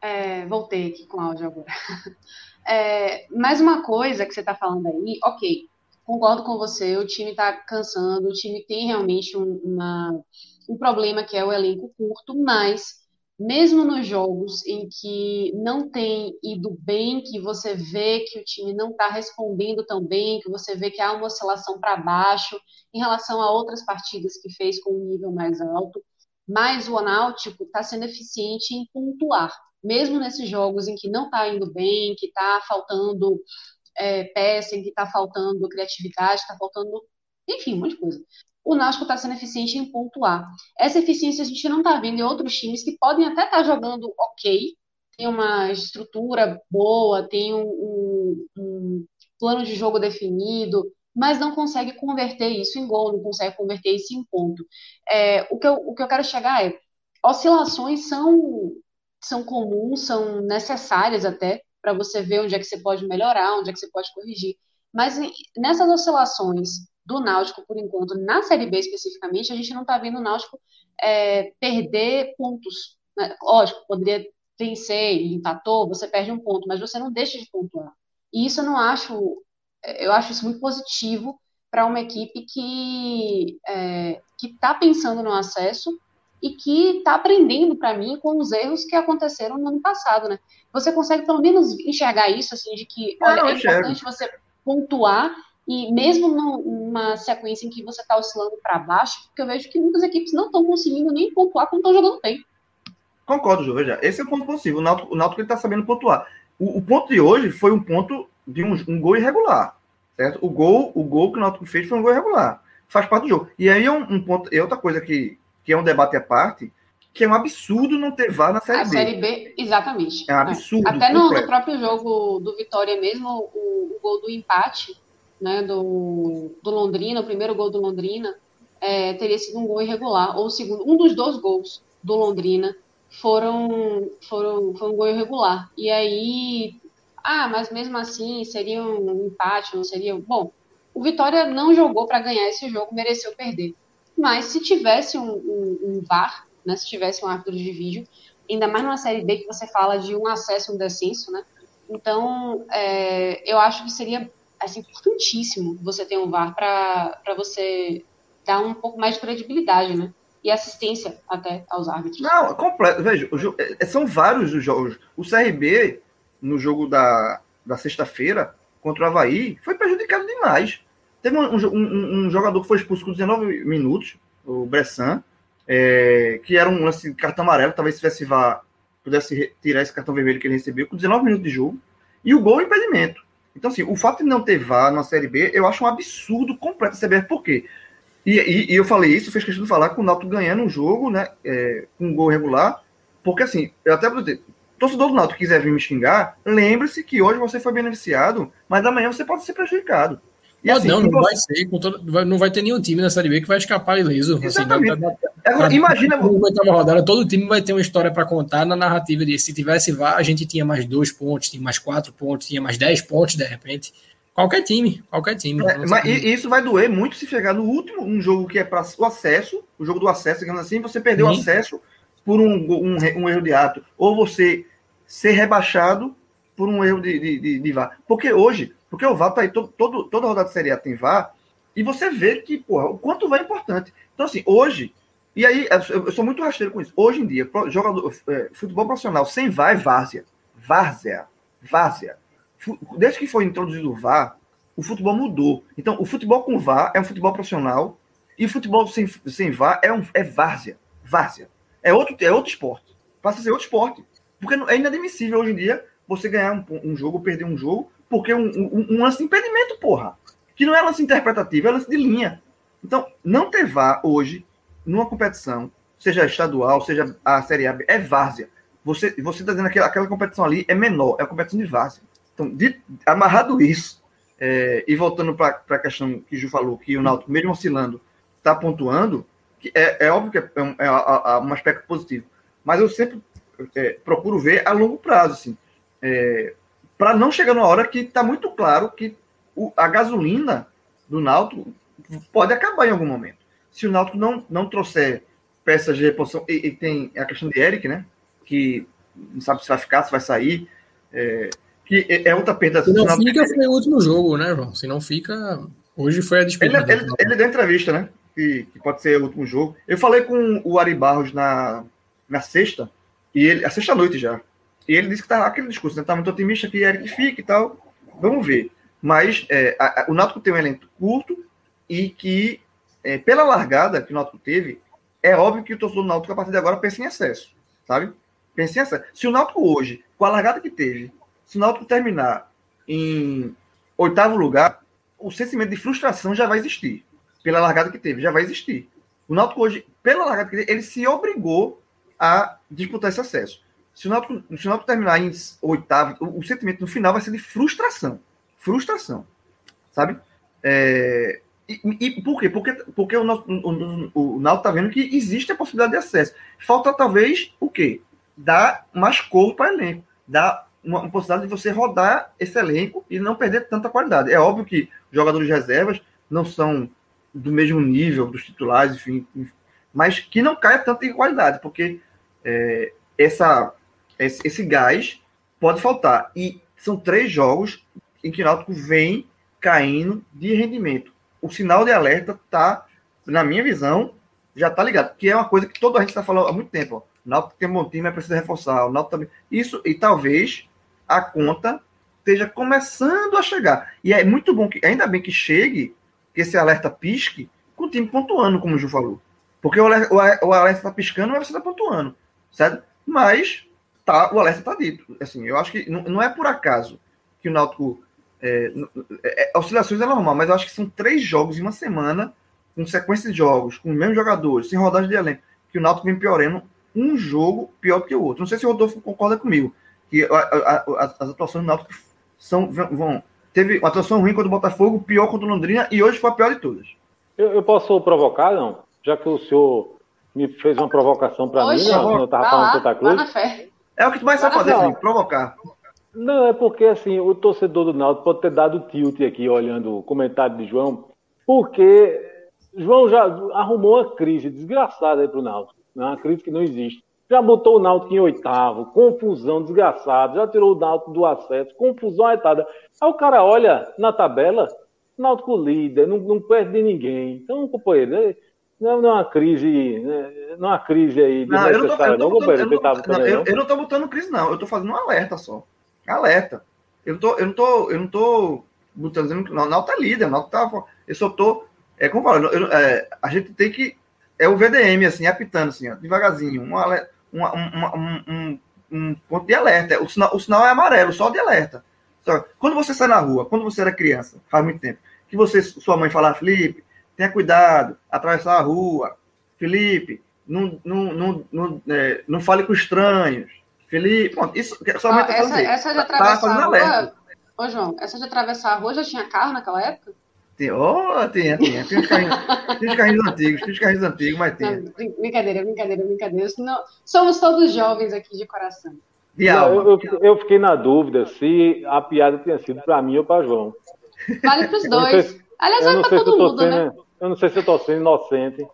é, voltei aqui com áudio agora. *laughs* É, mais uma coisa que você está falando aí, ok, concordo com você, o time está cansando, o time tem realmente um, uma, um problema que é o elenco curto, mas mesmo nos jogos em que não tem ido bem, que você vê que o time não está respondendo tão bem, que você vê que há uma oscilação para baixo em relação a outras partidas que fez com um nível mais alto, mas o Náutico está sendo eficiente em pontuar, mesmo nesses jogos em que não está indo bem, que está faltando é, peça, em que está faltando criatividade, está faltando, enfim, um monte de coisa. O Náutico está sendo eficiente em pontuar. Essa eficiência a gente não está vendo em outros times que podem até estar tá jogando ok, tem uma estrutura boa, tem um, um, um plano de jogo definido, mas não consegue converter isso em gol, não consegue converter isso em ponto. É, o, que eu, o que eu quero chegar é, oscilações são, são comuns, são necessárias até, para você ver onde é que você pode melhorar, onde é que você pode corrigir. Mas nessas oscilações do Náutico, por enquanto, na Série B especificamente, a gente não está vendo o Náutico é, perder pontos. Né? Lógico, poderia vencer e empatou, você perde um ponto, mas você não deixa de pontuar. E isso eu não acho, eu acho isso muito positivo para uma equipe que é, está pensando no acesso e que está aprendendo para mim com os erros que aconteceram no ano passado, né? Você consegue pelo menos enxergar isso, assim, de que olha, é importante você pontuar e mesmo numa sequência em que você está oscilando para baixo, porque eu vejo que muitas equipes não estão conseguindo nem pontuar quando estão jogando bem. Concordo, Ju, veja, esse é o ponto possível. O Náutico, o Náutico está sabendo pontuar. O, o, ponto de hoje foi um ponto de um, um, gol irregular, certo? O gol, o gol que o Náutico fez foi um gol irregular. Faz parte do jogo. E aí é um, um ponto, é outra coisa que que é um debate à parte, que é um absurdo não ter VAR na Série a B. Série B, exatamente. É um absurdo. Até no, no, próprio jogo do Vitória mesmo, o, o, gol do empate, né, do, do Londrina, o primeiro gol do Londrina, é, teria sido um gol irregular, ou o segundo, um dos dois gols do Londrina foram, foram, foi um gol irregular. E aí, ah, mas mesmo assim seria um empate, não seria. Bom, o Vitória não jogou para ganhar esse jogo, mereceu perder. Mas se tivesse um, um, um VAR, né, se tivesse um árbitro de vídeo, ainda mais numa série B que você fala de um acesso e um descenso, né? Então, é, eu acho que seria assim, importantíssimo você ter um VAR para você dar um pouco mais de credibilidade, né? E assistência até aos árbitros. Não, completo. Veja, é, são vários os jogos. O CRB, no jogo da, da sexta-feira, contra o Havaí, foi prejudicado demais. Teve um, um, um, jogador que foi expulso com 19 minutos, o Bressan, é, que era um lance de cartão amarelo, talvez se tivesse vá, pudesse tirar esse cartão vermelho que ele recebeu, com 19 minutos de jogo, e o gol é impedimento. Então, assim, o fato de não ter VAR na Série B, eu acho um absurdo completo CBF, por quê? E, e, e, eu falei isso, fez questão de falar com o Náutico ganhando um jogo, né, é, com um gol regular, porque, assim, eu até vou dizer, torcedor do Náutico quiser vir me xingar, lembre-se que hoje você foi beneficiado, mas amanhã você pode ser prejudicado. E assim, não, não você... vai ser, todo, não vai ter nenhum time na Série B que vai escapar ileso. Assim, imagina. Na rodada, todo time vai ter uma história para contar na narrativa de se tivesse VAR, a gente tinha mais dois pontos, tinha mais quatro pontos, tinha mais dez pontos de repente. Qualquer time, qualquer time. É, mas isso vai doer muito se chegar no último, um jogo que é para o acesso, o jogo do acesso, digamos assim, você perdeu o acesso por um, um, um, erro de ato, ou você ser rebaixado por um erro de, de, de, de VAR. Porque hoje, porque o VAR tá aí, todo, todo, toda rodada de Série A tem VAR, e você vê que, porra, o quanto VAR é importante. Então, assim, hoje, e aí, eu sou muito rasteiro com isso. Hoje em dia, jogador, é, futebol profissional sem VAR é várzea. Várzea. Várzea desde que foi introduzido o VAR, o futebol mudou. Então, o futebol com VAR é um futebol profissional e o futebol sem, sem VAR é, um, é várzea. Várzea. É outro, é outro esporte. Passa a ser outro esporte. Porque é inadmissível hoje em dia você ganhar um, um jogo, perder um jogo, porque um, um, um lance de impedimento, porra. Que não é lance interpretativo, é lance de linha. Então, não ter VAR hoje, numa competição, seja estadual, seja a Série A, é várzea. Você está você tá dizendo que aquela competição ali é menor, é a competição de várzea. Então, de, amarrado isso, é, e voltando para a questão que o Ju falou, que o Náutico, mesmo oscilando, está pontuando, é, é, óbvio que é, um, é, é, um, aspecto positivo. Mas eu sempre é, procuro ver a longo prazo, assim, é, para não chegar numa hora que está muito claro que o, a gasolina do Náutico pode acabar em algum momento. Se o Náutico não, não trouxer peças de reposição, e, e tem a questão de Eric, né? Que não sabe se vai ficar, se vai sair. É, que é outra perda. Se não fica, foi o último jogo, né, João? Se não fica, hoje foi a despedida. Ele, ele, ele deu entrevista, né? Que, que, pode ser o último jogo. Eu falei com o Ari Barros na, na sexta, e ele, a sexta-noite já. E ele disse que tá aquele discurso, né? Tá muito otimista que Eric fique e tal. Vamos ver. Mas é, a, a, o Náutico tem um elenco curto e que, é, pela largada que o Náutico teve, é óbvio que o torcedor do Náutico, a partir de agora, pensa em excesso, sabe? Pensa em excesso. Se o Náutico hoje, com a largada que teve, se o Náutico terminar em oitavo lugar, o sentimento de frustração já vai existir. Pela largada que teve, já vai existir. O Náutico hoje, pela largada que teve, ele se obrigou a disputar esse acesso. Se o Náutico, se o Náutico terminar em oitavo, o, o, sentimento no final vai ser de frustração. Frustração. Sabe? É, e, e, por quê? Porque, porque o, o, o, o Náutico está vendo que existe a possibilidade de acesso. Falta, talvez, o quê? Dar mais cor para o elenco. Dar uma, uma, possibilidade de você rodar esse elenco e não perder tanta qualidade. É óbvio que jogadores reservas não são do mesmo nível dos titulares, enfim, mas que não caia tanto em qualidade, porque é, essa, esse, esse, gás pode faltar. E são três jogos em que o Náutico vem caindo de rendimento. O sinal de alerta está, na minha visão, já está ligado, que é uma coisa que toda a gente está falando há muito tempo. Ó. O Náutico tem um bom time, mas precisa reforçar. O Náutico também. Isso, e talvez a conta esteja começando a chegar. E é muito bom que, ainda bem que chegue, que esse alerta pisque, com o time pontuando, como o Ju falou. Porque o alerta, está piscando, mas você está pontuando, certo? Mas tá, o alerta está dito. Assim, eu acho que não, não é por acaso que o Náutico. É, é, é, oscilações é normal, mas eu acho que são três jogos em uma semana, com sequência de jogos, com os mesmos jogadores, sem rodagem de elenco, que o Náutico vem piorando um jogo pior do que o outro. Não sei se o Rodolfo concorda comigo, que a, a, a, as atuações do Náutico são, vão. Teve uma atuação ruim contra o Botafogo, pior contra o Londrina e hoje foi a pior de todas. Eu, eu posso provocar, não? Já que o senhor me fez uma provocação para mim, não, quando eu estava falando lá, Santa Cruz. É o que tu mais sabe fazer, Felipe, provocar. Não, é porque assim, o torcedor do Náutico pode ter dado tilt aqui olhando o comentário de João, porque João já arrumou uma crise desgraçada aí para o Náutico, né? uma crise que não existe. Já botou o Náutico em oitavo, confusão, desgraçado. Já tirou o Náutico do acesso, confusão agitada. Aí o cara olha na tabela, Náutico líder, não, não perde de ninguém. Então, companheiro, é, não é uma crise, né, não é uma crise aí não, eu não, tô, não, companheiro. Eu, não estou botando crise, não. Eu estou fazendo um alerta só. Alerta. Eu, tô, eu não tô, eu não tô botando dizendo que o Náutico é líder, o Náutico tá. Eu só tô. É como eu falo, eu, é, a gente tem que. É o VDM, assim, apitando, assim, ó, devagarzinho. Um alerta uma, um, um, um, ponto de alerta. O sinal, o sinal é amarelo, só de alerta. Só, quando você sai na rua, quando você era criança, faz muito tempo, que você, sua mãe fala, Felipe, tenha cuidado, atravessar a rua. Felipe, não, não, não, não, é, não fale com estranhos. Felipe, pronto, isso mãe ah, tá essa, essa de atravessar tá a rua, Ô, João, essa de atravessar a rua já tinha carro naquela época? Tem, oh, tem, tem. Tem os carrinhos, os carrinhos antigos, tem os carrinhos antigos, mas tem. Não, brincadeira, brincadeira, brincadeira. Senão, somos todos jovens aqui de coração. De alma. Eu, eu, eu, fiquei na dúvida se a piada tinha sido para mim ou para João. Vale para os dois. Aliás, vale para todo mundo, sendo, né? Eu não sei se eu tô sendo inocente.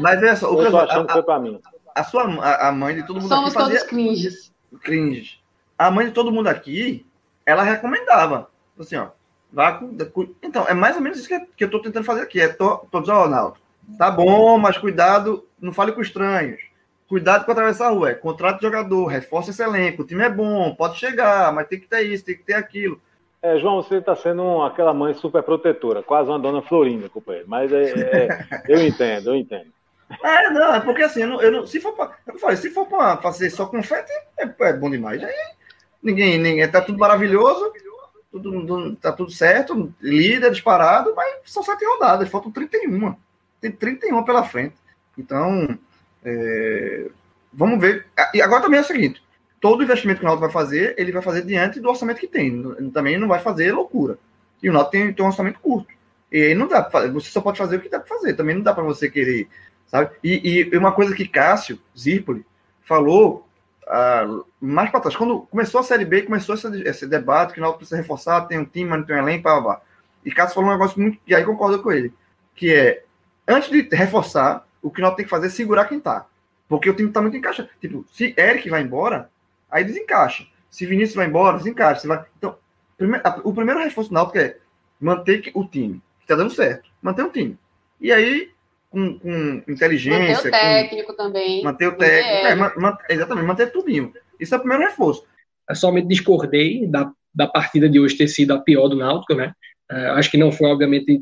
Mas veja só, o eu tô achando que foi para mim. A sua a, a, mãe de todo mundo Somos aqui fazia... todos cringes. Cringes. A mãe de todo mundo aqui, ela recomendava. Assim, ó. Vá com... Então, é mais ou menos isso que, que eu tô tentando fazer aqui. É tô, tô dizendo, ó, Ronaldo, tá bom, mas cuidado, não fale com estranhos. Cuidado com atravessar a rua. É contrato de jogador, reforça esse elenco. O time é bom, pode chegar, mas tem que ter isso, tem que ter aquilo. É, João, você está sendo um, aquela mãe super protetora, quase uma dona Florinda, companheiro. Mas é, é, eu entendo, eu entendo. *laughs* É, não, é porque assim, eu não, eu não, se for para eu falei, se for para fazer só confete, é, é, bom demais. Aí ninguém, ninguém, tá tudo maravilhoso, tudo, tudo, tá tudo certo, líder disparado, mas são sete rodadas, faltam 31. Tem 31 pela frente. Então, é, vamos ver. E agora também é o seguinte: todo investimento que o Náutico vai fazer, ele vai fazer diante do orçamento que tem. Também não vai fazer loucura. E o Náutico tem, tem um orçamento curto. E aí não dá pra você só pode fazer o que dá para fazer. Também não dá para você querer, sabe? E, e, uma coisa que Cássio Zirpoli falou ah, mais para trás, quando começou a Série B, começou esse, esse debate que o Náutico precisa reforçar, tem um time, mas não tem um elenco, blá, blá. E Cássio falou um negócio muito, e aí concordo com ele, que é, antes de reforçar, o que nós tem que fazer é segurar quem tá. Porque o time tá muito encaixado. Tipo, se Eric vai embora, aí desencaixa. Se Vinícius vai embora, desencaixa. Se vai... Então, primeiro, o primeiro reforço do Náutico é manter o time, que tá dando certo. Manter o time. E aí, com, com inteligência. Manter o técnico com, também. Manter o técnico. É, man, exatamente, manter tudinho. Isso é o primeiro reforço. Eu somente discordei da, da partida de hoje ter sido a pior do Náutico, né? Uh, acho que não foi, obviamente,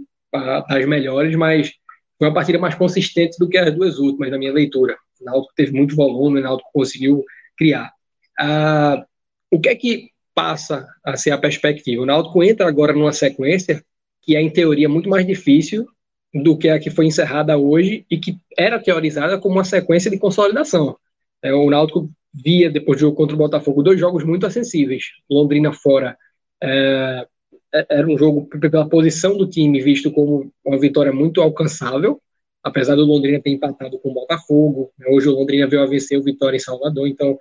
das melhores, mas foi uma partida mais consistente do que as duas últimas, na minha leitura. O Náutico teve muito volume, o Náutico conseguiu criar. Ah, o que é que passa a ser a perspectiva? O Náutico entra agora numa sequência que é, em teoria, muito mais difícil do que a que foi encerrada hoje e que era teorizada como uma sequência de consolidação. É, o Náutico via, depois do jogo contra o Botafogo, dois jogos muito acessíveis. Londrina fora é, é, era um jogo pela posição do time visto como uma vitória muito alcançável, apesar do Londrina ter empatado com o Botafogo. Né? Hoje o Londrina veio a vencer o Vitória em Salvador, então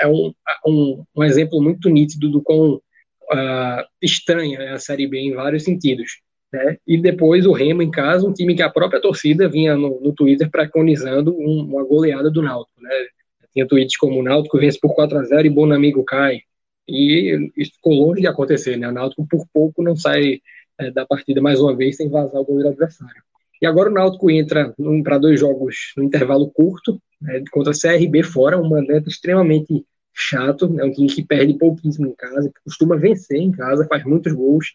é um, um, um exemplo muito nítido do quão uh, estranha é a Série B em vários sentidos. Né? E depois o Remo em casa, um time que a própria torcida vinha no, no Twitter preconizando um, uma goleada do Náutico. Né? Tinha tweets como o Náutico vence por 4 a 0 e bom amigo cai. E isso ficou longe de acontecer, né? O Náutico por pouco não sai é, da partida mais uma vez sem vazar o goleiro adversário. E agora o Náutico entra para dois jogos no intervalo curto, né, contra a CRB fora, um mandante extremamente chato, é né, um time que perde pouquíssimo em casa, que costuma vencer em casa, faz muitos gols,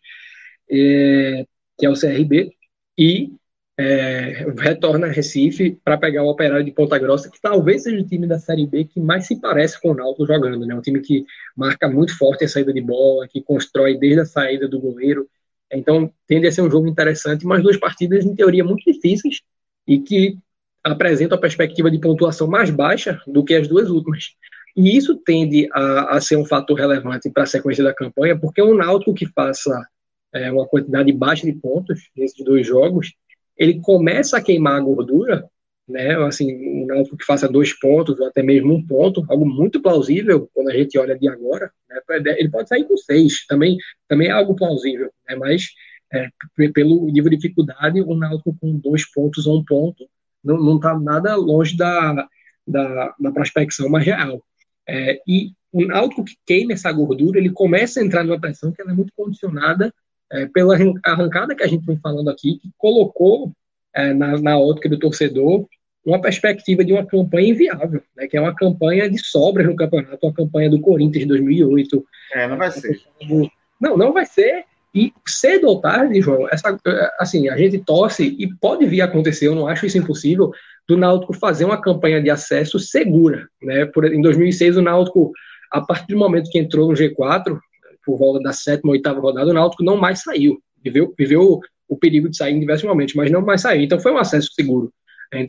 é, que é o CRB, e é, retorna a Recife para pegar o Operário de Ponta Grossa, que talvez seja o time da Série B que mais se parece com o Náutico jogando, né? Um time que marca muito forte a saída de bola, que constrói desde a saída do goleiro. Então, tende a ser um jogo interessante, mas duas partidas, em teoria, muito difíceis e que apresentam a perspectiva de pontuação mais baixa do que as duas últimas. E isso tende a, a ser um fator relevante para a sequência da campanha, porque um Náutico que faça é, uma quantidade baixa de pontos nesses dois jogos, ele começa a queimar a gordura, né? Assim, um Náutico que faça dois pontos ou até mesmo um ponto, algo muito plausível quando a gente olha de agora. Né? Ele pode sair com seis, também, também é algo plausível, né? Mas é, pelo nível de dificuldade, o Náutico com dois pontos ou um ponto não está nada longe da, da, da prospecção mais real. É, e o Náutico que queima essa gordura, ele começa a entrar numa pressão que é muito condicionada é, pela arrancada que a gente vem falando aqui, que colocou é, na, na ótica do torcedor uma perspectiva de uma campanha inviável, né, que é uma campanha de sobras no campeonato, uma campanha do Corinthians de 2008. É, não vai ser. Não, não vai ser. E cedo ou tarde, João, essa, assim, a gente torce e pode vir a acontecer, eu não acho isso impossível, do Náutico fazer uma campanha de acesso segura. Né? Por, em 2006, o Náutico, a partir do momento que entrou no G4, por volta da sétima, oitava rodada, o Náutico não mais saiu. Viveu, viveu o perigo de sair em diversos momentos, mas não mais saiu. Então foi um acesso seguro.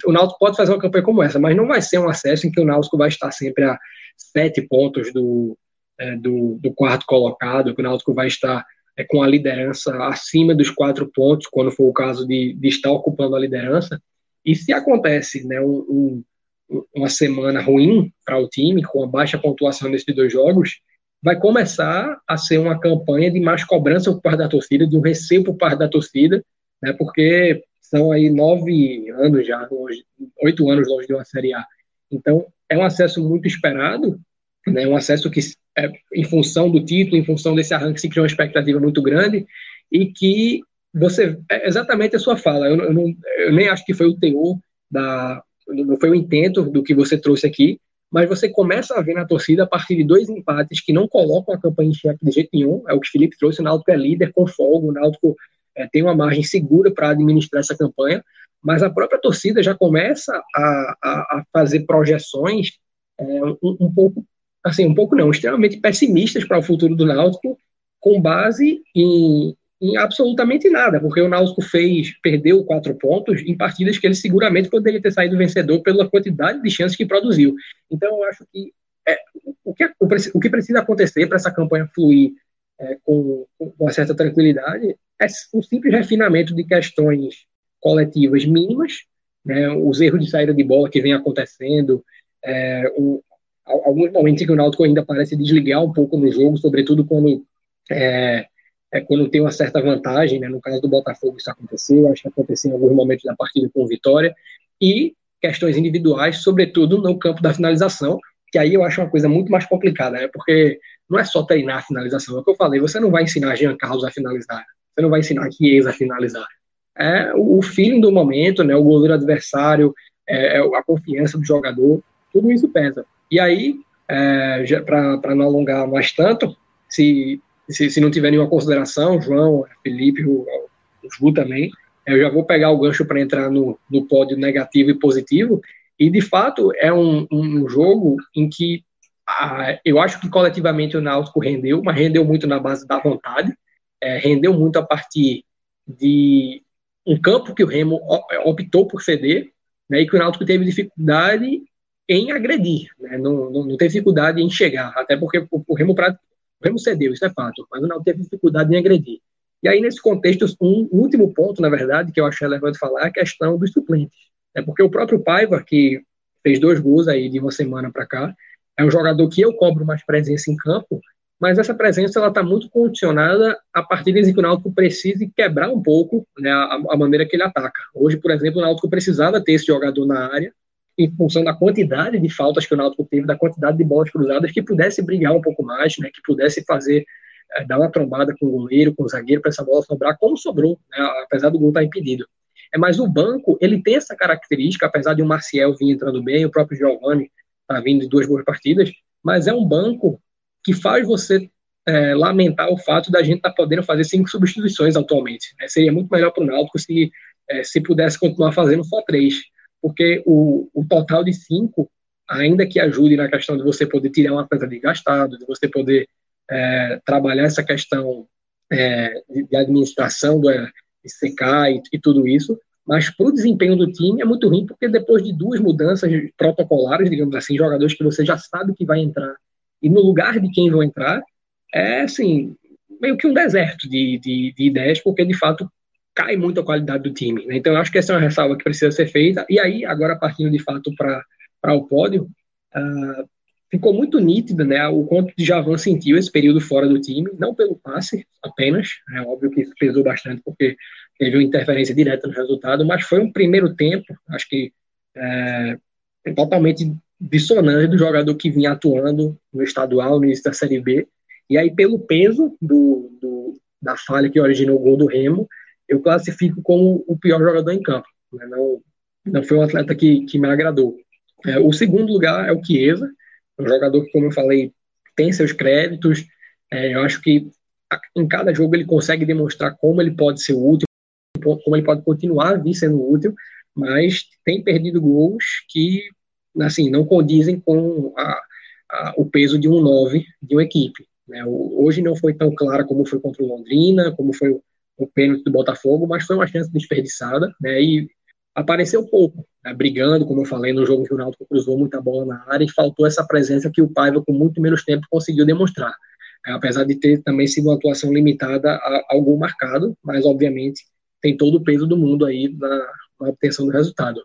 O Náutico pode fazer uma campanha como essa, mas não vai ser um acesso em que o Náutico vai estar sempre a sete pontos do, é, do, do, quarto colocado, que o Náutico vai estar é, com a liderança acima dos quatro pontos, quando for o caso de, de estar ocupando a liderança. E se acontece né, um, um, uma semana ruim para o time, com a baixa pontuação nesses dois jogos, vai começar a ser uma campanha de mais cobrança por parte da torcida, de um receio por parte da torcida, né, porque são aí nove anos já, longe, oito anos longe de uma Série A. Então, é um acesso muito esperado, né, um acesso que, é, em função do título, em função desse arranque, se criou uma expectativa muito grande, e que você, é exatamente a sua fala, eu, eu, não, eu nem acho que foi o teor da, não foi o intento do que você trouxe aqui, mas você começa a ver na torcida a partir de dois empates que não colocam a campanha em xeque de jeito nenhum. É o que o Felipe trouxe: o Náutico é líder com folga, o Náutico é, tem uma margem segura para administrar essa campanha, mas a própria torcida já começa a, a, a fazer projeções é, um, um, pouco, assim, um pouco não, extremamente pessimistas para o futuro do Náutico, com base em, em absolutamente nada, porque o Náutico fez, perdeu quatro pontos em partidas que ele seguramente poderia ter saído vencedor pela quantidade de chances que produziu. Então, eu acho que é, o, que o, que precisa acontecer para essa campanha fluir é, com, com uma certa tranquilidade é um simples refinamento de questões coletivas mínimas, né, os erros de saída de bola que vem acontecendo, é, um, alguns momentos em que o Náutico ainda parece desligar um pouco no jogo, sobretudo quando é, é quando tem uma certa vantagem, né? no caso do Botafogo isso aconteceu, acho que aconteceu em alguns momentos da partida com vitória, e questões individuais, sobretudo no campo da finalização, que aí eu acho uma coisa muito mais complicada, né? porque não é só treinar a finalização, é o que eu falei, você não vai ensinar Jean Carlos a finalizar, você não vai ensinar Chiesa a finalizar, é o feeling do momento, né? o goleiro adversário, é, é a confiança do jogador, tudo isso pesa. E aí, é, para não alongar mais tanto, se se, se não tiver nenhuma consideração, João, Felipe, o, o Ju também, eu já vou pegar o gancho para entrar no, no pódio negativo e positivo. E, de fato, é um, um jogo em que a, eu acho que coletivamente o Náutico rendeu, mas rendeu muito na base da vontade, é, rendeu muito a partir de um campo que o Remo optou por ceder, né, e que o Náutico teve dificuldade em agredir, né, não, não, não, teve dificuldade em chegar, até porque o, o Remo o Remo cedeu, isso é fato, mas o Náutico teve dificuldade em agredir. E aí, nesse contexto, um último ponto, na verdade, que eu acho relevante falar, é a questão dos suplentes. É porque o próprio Paiva, que fez dois gols aí de uma semana para cá, é um jogador que eu cobro mais presença em campo, mas essa presença ela está muito condicionada a partir em que o Náutico precise quebrar um pouco né, a, a, maneira que ele ataca. Hoje, por exemplo, o Náutico precisava ter esse jogador na área, em função da quantidade de faltas que o Náutico teve, da quantidade de bolas cruzadas, que pudesse brigar um pouco mais, né, que pudesse fazer, é, dar uma trombada com o goleiro, com o zagueiro, para essa bola sobrar, como sobrou, né, apesar do gol estar impedido. É, mas o banco, ele tem essa característica, apesar de o Marcial vir entrando bem, o próprio Giovanni está vindo de duas boas partidas, mas é um banco que faz você é, lamentar o fato da gente estar tá podendo fazer cinco substituições atualmente. Né? Seria muito melhor para o Náutico se, é, se pudesse continuar fazendo só três porque o, o total de cinco, ainda que ajude na questão de você poder tirar uma atleta desgastado, de você poder é, trabalhar essa questão é, de, de, administração do é, de secar e, e tudo isso, mas para o desempenho do time é muito ruim, porque depois de duas mudanças protocolares, digamos assim, jogadores que você já sabe que vai entrar, e no lugar de quem vão entrar, é assim, meio que um deserto de, de, de ideias, porque de fato cai muito a qualidade do time. Né? Então, eu acho que essa é uma ressalva que precisa ser feita. E aí, agora partindo de fato para o pódio, uh, ficou muito nítido né, o quanto de Javan sentiu esse período fora do time, não pelo passe apenas, é óbvio que isso pesou bastante porque teve uma interferência direta no resultado, mas foi um primeiro tempo, acho que é, totalmente dissonante do jogador que vinha atuando no estadual, no início da Série B, e aí pelo peso do, do da falha que originou o gol do Remo, eu classifico como o pior jogador em campo. Né? Não, não foi um atleta que, que me agradou. É, o segundo lugar é o Chiesa, um jogador que, como eu falei, tem seus créditos. É, eu acho que em cada jogo ele consegue demonstrar como ele pode ser útil, como ele pode continuar a vir sendo útil, mas tem perdido gols que assim não condizem com a, a, o peso de um 9 de uma equipe. Né? Hoje não foi tão clara como foi contra o Londrina, como foi o pênalti do Botafogo, mas foi uma chance desperdiçada, né? E apareceu pouco, né, brigando, como eu falei, no jogo que o Náutico cruzou muita bola na área e faltou essa presença que o Paiva, com muito menos tempo, conseguiu demonstrar. É, apesar de ter também sido uma atuação limitada a, gol marcado, mas obviamente tem todo o peso do mundo aí na, na obtenção do resultado.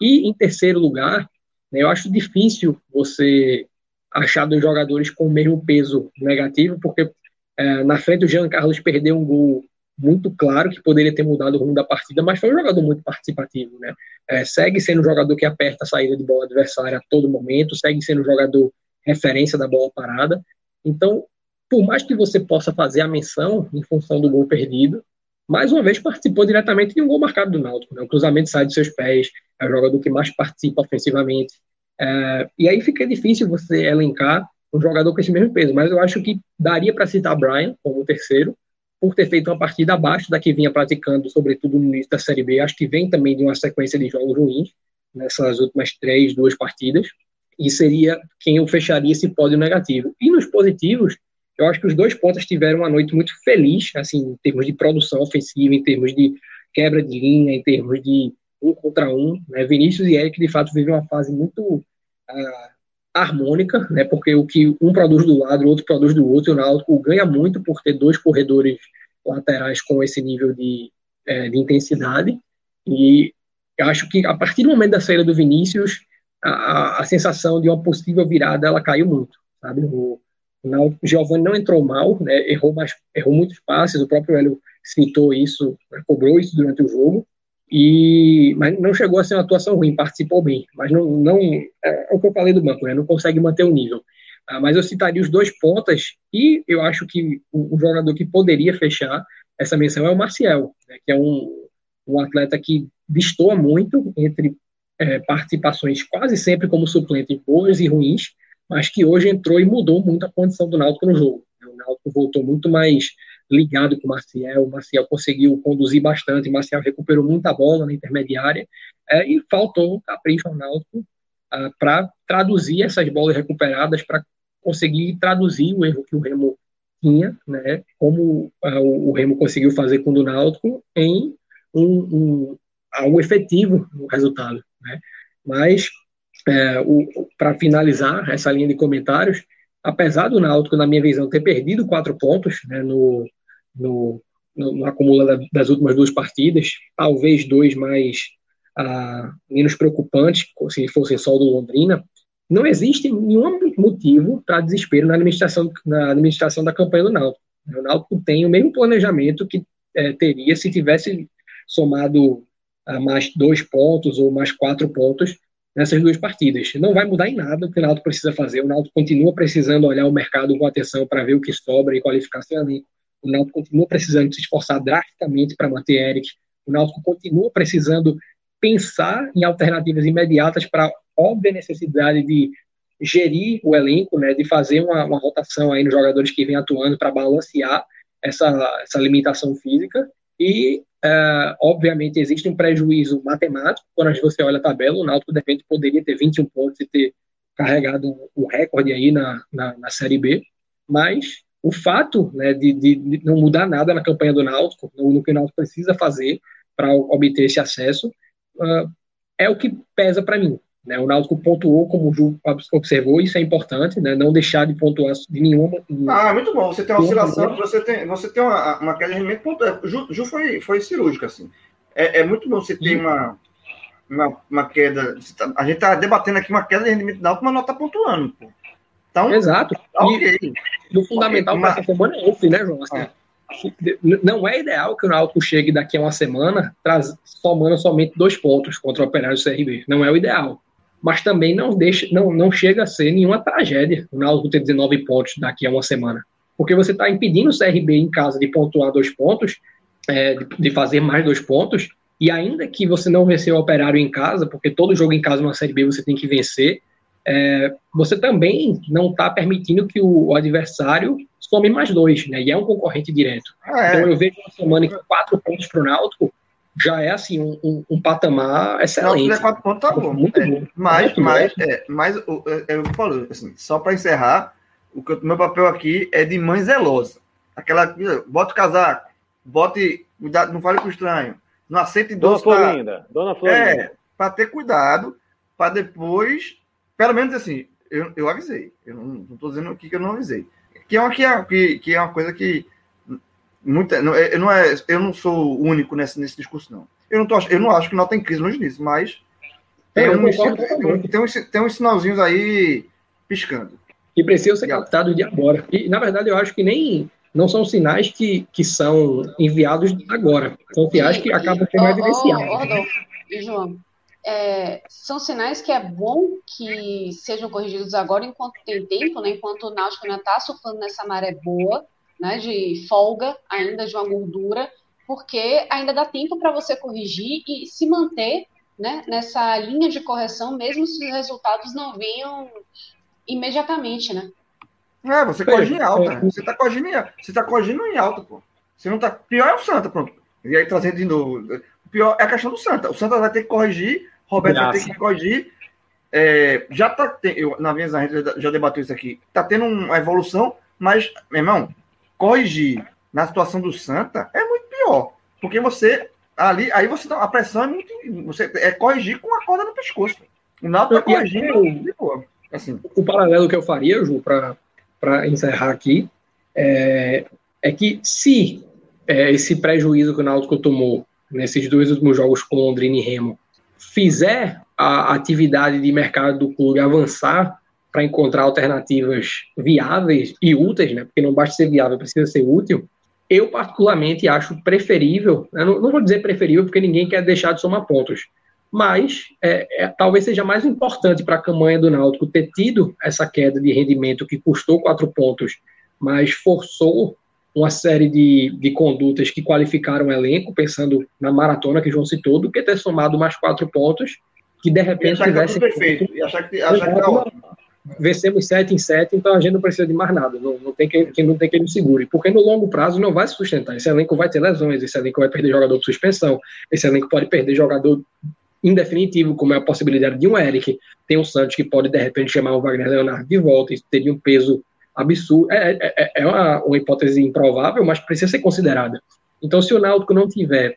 E em terceiro lugar, né, eu acho difícil você achar dois jogadores com o mesmo peso negativo, porque é, na frente o Jean Carlos perdeu um gol muito claro que poderia ter mudado o rumo da partida, mas foi um jogador muito participativo, né? É, segue sendo um jogador que aperta a saída de bola adversária a todo momento, segue sendo um jogador referência da bola parada. Então, por mais que você possa fazer a menção em função do gol perdido, mais uma vez participou diretamente de um gol marcado do Náutico. Né? O cruzamento sai dos seus pés, é o jogador que mais participa ofensivamente. É, e aí fica difícil você elencar um jogador com esse mesmo peso, mas eu acho que daria para citar Brian como terceiro, por ter feito uma partida abaixo da que vinha praticando, sobretudo no início da Série B. Acho que vem também de uma sequência de jogos ruins nessas últimas três, duas partidas, e seria quem eu fecharia esse pódio negativo. E nos positivos, eu acho que os dois pontos tiveram uma noite muito feliz, assim, em termos de produção ofensiva, em termos de quebra de linha, em termos de um contra um. Né? Vinícius e Eric, de fato, vivem uma fase muito uh, harmônica, né? Porque o que um produz do lado, o outro produz do outro. E o Náutico ganha muito por ter dois corredores laterais com esse nível de, é, de intensidade. E acho que a partir do momento da saída do Vinícius, a, a sensação de uma possível virada ela caiu muito, sabe? O, o Giovanni não entrou mal, né? Errou mais, errou muitos passes. O próprio Hélio citou isso, né? cobrou isso durante o jogo. E, mas não chegou a ser uma atuação ruim, participou bem, mas não, não é, é o que eu falei do banco, né, não consegue manter o nível. Ah, mas eu citaria os dois pontas e eu acho que o, o, jogador que poderia fechar essa menção é o Marcial, né, que é um, um atleta que destoa muito entre é, participações quase sempre como suplente boas e ruins, mas que hoje entrou e mudou muito a condição do Náutico no jogo. O Náutico voltou muito mais ligado com o Marcial, o Marcial conseguiu conduzir bastante, o Marcial recuperou muita bola na intermediária, é, e faltou um capricho ao Náutico ah, para traduzir essas bolas recuperadas, para conseguir traduzir o erro que o Remo tinha, né, como ah, o Remo conseguiu fazer com o Náutico, em um, um, algo efetivo no resultado. Né. Mas, é, para finalizar essa linha de comentários, apesar do Náutico, na minha visão, ter perdido quatro pontos né, no, no, no, das últimas duas partidas, talvez dois mais ah, menos preocupantes, se fossem só do Londrina, não existe nenhum motivo para desespero na administração, na administração da campanha do Náutico. O Náutico tem o mesmo planejamento que é, teria se tivesse somado ah, mais dois pontos ou mais quatro pontos nessas duas partidas. Não vai mudar em nada o que o Náutico precisa fazer. O Náutico continua precisando olhar o mercado com atenção para ver o que sobra e qualificar seu elenco. O Náutico continua precisando se esforçar drasticamente para manter Eric. O Náutico continua precisando pensar em alternativas imediatas para a óbvia necessidade de gerir o elenco, né, de fazer uma, uma rotação aí nos jogadores que vêm atuando para balancear essa, essa limitação física. E, uh, obviamente, existe um prejuízo matemático quando você olha a tabela. O Náutico, de repente, poderia ter 21 pontos e ter carregado o recorde aí na, na, na Série B, mas o fato né, de, de, não mudar nada na campanha do Náutico, no, no que o Náutico precisa fazer para obter esse acesso, uh, é o que pesa para mim. Né? O Náutico pontuou, como o Ju observou, isso é importante, né? não deixar de pontuar de nenhuma. Ah, é muito bom. Você tem uma oscilação, você tem, você tem uma, uma queda de rendimento. Ponto, Ju, Ju foi, foi cirúrgica, assim. É, é muito bom você ter uma, uma, uma queda. Tá, a gente está debatendo aqui uma queda de rendimento do Náutico, mas não está pontuando. Pô. Então, Exato. Tá okay. E o fundamental okay, para essa semana é esse, né, João? Assim, ah. Não é ideal que o Náutico chegue daqui a uma semana traz, somando somente dois pontos contra o Operário do CRB. Não é o ideal. Mas também não, deixa, não, não chega a ser nenhuma tragédia o Náutico ter 19 pontos daqui a uma semana. Porque você está impedindo o CRB em casa de pontuar dois pontos, é, de, de fazer mais dois pontos, e ainda que você não venceu o Operário em casa, porque todo jogo em casa na Série B você tem que vencer, é, você também não está permitindo que o, o, adversário some mais dois, né? E é um concorrente direto. Ah, é. Então eu vejo uma semana que quatro pontos para o Náutico já é assim um, um, um patamar excelente. Não, quatro pontos tá bom. Muito é, bom. Mas, muito mas, bom. É, mas é, eu falo assim, só para encerrar, o que, meu papel aqui é de mãe zelosa. Aquela, bota o casaco, bote, cuidado, não fale com o estranho, não aceite doce. Dona Florinda, Dona Florinda. É, para ter cuidado, para depois pelo menos assim, eu, eu avisei. Eu não estou dizendo aqui que eu não avisei. Que é uma, que é, que, que é uma coisa que. Muita, não, é, não é, eu não sou o único nesse, nesse discurso, não. Eu não, tô, eu não acho que não tem crise longe disso, mas tem, uns, tem, tem, uns, tem uns sinalzinhos aí piscando. que precisam ser captados de agora. E, na verdade, eu acho que nem não são sinais que, que são enviados agora. São sinais que acabam sendo evidenciados. Ô, Rodolfo e João, é, são sinais que é bom que sejam corrigidos agora enquanto tem tempo, né, enquanto o Náutico ainda está surfando nessa maré boa, né, de folga ainda de uma gordura, porque ainda dá tempo para você corrigir e se manter né, nessa linha de correção, mesmo se os resultados não venham imediatamente, né? É, você corrige em alta. Você está corrigindo, em, você tá corrigindo em alta, pô. Você não tá. Pior é o Santa, pronto. E aí trazendo de novo. O pior é a questão do Santa. O Santa vai ter que corrigir, Roberto Graças. vai ter que corrigir. É, já tá. Eu, na minha gente já debateu isso aqui. Tá tendo uma evolução, mas, meu irmão, corrigir na situação do Santa é muito pior. Porque você. Ali, aí você. A pressão é muito. Você é corrigir com a corda no pescoço. O Náutico tá corrigindo de boa. Assim. O paralelo que eu faria, Ju, para para encerrar aqui, é, é que se é, esse prejuízo que o Náutico tomou nesses dois últimos jogos com Londrina e Remo fizer a atividade de mercado do clube avançar para encontrar alternativas viáveis e úteis, né? Porque não basta ser viável, precisa ser útil. Eu particularmente acho preferível, não, não, vou dizer preferível porque ninguém quer deixar de somar pontos, mas é, é, talvez seja mais importante para a campanha do Náutico ter tido essa queda de rendimento que custou quatro pontos, mas forçou uma série de, de condutas que qualificaram o elenco, pensando na maratona que João citou, do que ter somado mais quatro pontos, que de repente e tivesse. Que perfeito, e achar que, achar que tá ótimo. Vencemos sete em sete, então a gente não precisa de mais nada. Não, não tem quem, não tem quem nos segure. Porque no longo prazo não vai se sustentar. Esse elenco vai ter lesões, esse elenco vai perder jogador por suspensão, esse elenco pode perder jogador em definitivo, como é a possibilidade de um Eric, tem um Santos que pode de repente chamar o Wagner Leonardo de volta, isso teria um peso absurdo. É, é, é, é uma, uma, hipótese improvável, mas precisa ser considerada. Então, se o Náutico não tiver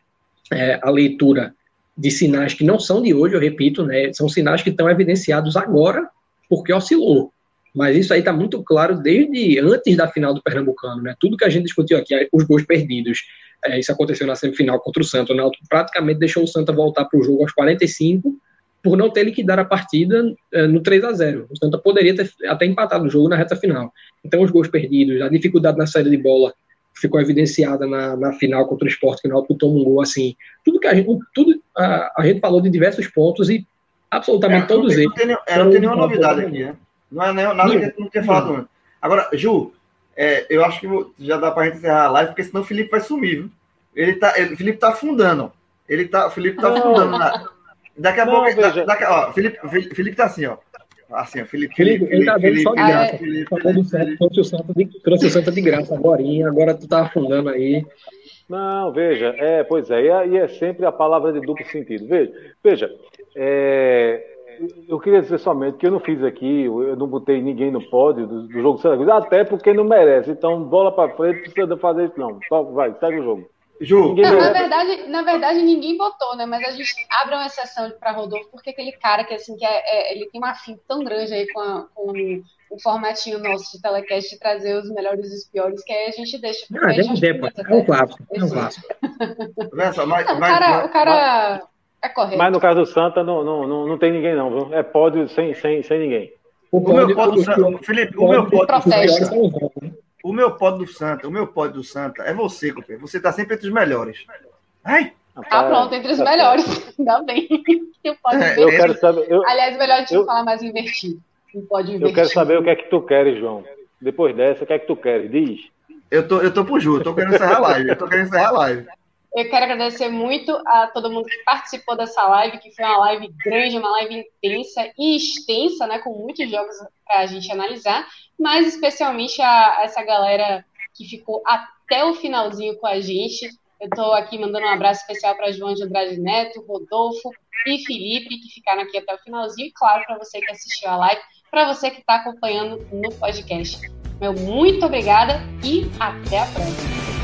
é, a leitura de sinais que não são de hoje, eu repito, né, são sinais que estão evidenciados agora, porque oscilou. Mas isso aí está muito claro desde antes da final do Pernambucano, né? Tudo que a gente discutiu aqui, os gols perdidos, é, isso aconteceu na semifinal contra o Santos. O Náutico praticamente deixou o Santa voltar para o jogo aos 45 por não ter liquidado a partida é, no 3 a 0 O Santa poderia ter até empatado o jogo na reta final. Então, os gols perdidos, a dificuldade na saída de bola ficou evidenciada na, na final contra o Sport, que o Náutico tomou um gol assim. Tudo que a gente, tudo, a, a gente falou de diversos pontos e absolutamente é, todos eles. Não tem, não tem nenhuma novidade aqui, né? Não é nada que gente não tenha falado antes. Agora, Ju, é, eu acho que já dá para a gente encerrar a live, porque senão o Felipe vai sumir, viu? Ele tá, ele, o Felipe tá afundando. Ele tá, o Felipe tá afundando. Na, daqui a não, pouco. Da, daqui, ó, Felipe, Felipe tá assim, ó. Assim, ó, Felipe, Felipe, Felipe, ele tá vendo só de graça. Felipe, Felipe, Felipe, trouxe, o Santa de, trouxe o Santa de graça agora, agora tu tá afundando aí. Não, veja, é, pois é, e é sempre a palavra de duplo sentido. Veja, veja, é, eu queria dizer somente que eu não fiz aqui, eu não botei ninguém no pódio do, do jogo Santa Cruz, até porque não merece. Então, bola para frente, precisa fazer isso, não. Só vai, segue o jogo. Ju. Não, na, verdade, na verdade, ninguém botou, né? Mas a gente abre uma exceção para Rodolfo, porque aquele cara que, assim, que é, é, ele tem uma fita tão grande aí com, a, com o formatinho nosso de telecast de trazer os melhores e os piores, que aí a gente deixa. Não, gente é, é um clássico, é um clássico. mas, o cara, o cara é correto. Mas no caso do Santa, não, não, não, não tem ninguém, não, viu? É pódio sem, sem, sem ninguém. O, o meu pódio do Santa, Felipe, o meu pódio do Santa. O meu pódio do Santa, o meu pódio do Santa é você, companheiro. Você tá sempre entre os melhores. Ai! Ah, pronto, entre os melhores. *laughs* Ainda bem. Eu, é, eu quero saber. Eu, Aliás, melhor a gente eu, falar mais invertido. Não pode invertir. Eu quero saber o que é que tu queres, João. Depois dessa, o que é que tu queres? Diz. Eu tô, eu tô pro Ju, eu tô querendo encerrar a live. Eu tô querendo encerrar a live. Eu quero agradecer muito a todo mundo que participou dessa live, que foi uma live grande, uma live intensa e extensa, né, com muitos jogos para a gente analisar, mas especialmente a, a, essa galera que ficou até o finalzinho com a gente. Eu estou aqui mandando um abraço especial para João de Andrade Neto, Rodolfo e Felipe, que ficaram aqui até o finalzinho, e claro, para você que assistiu a live, para você que está acompanhando no podcast. Meu muito obrigada e até a próxima.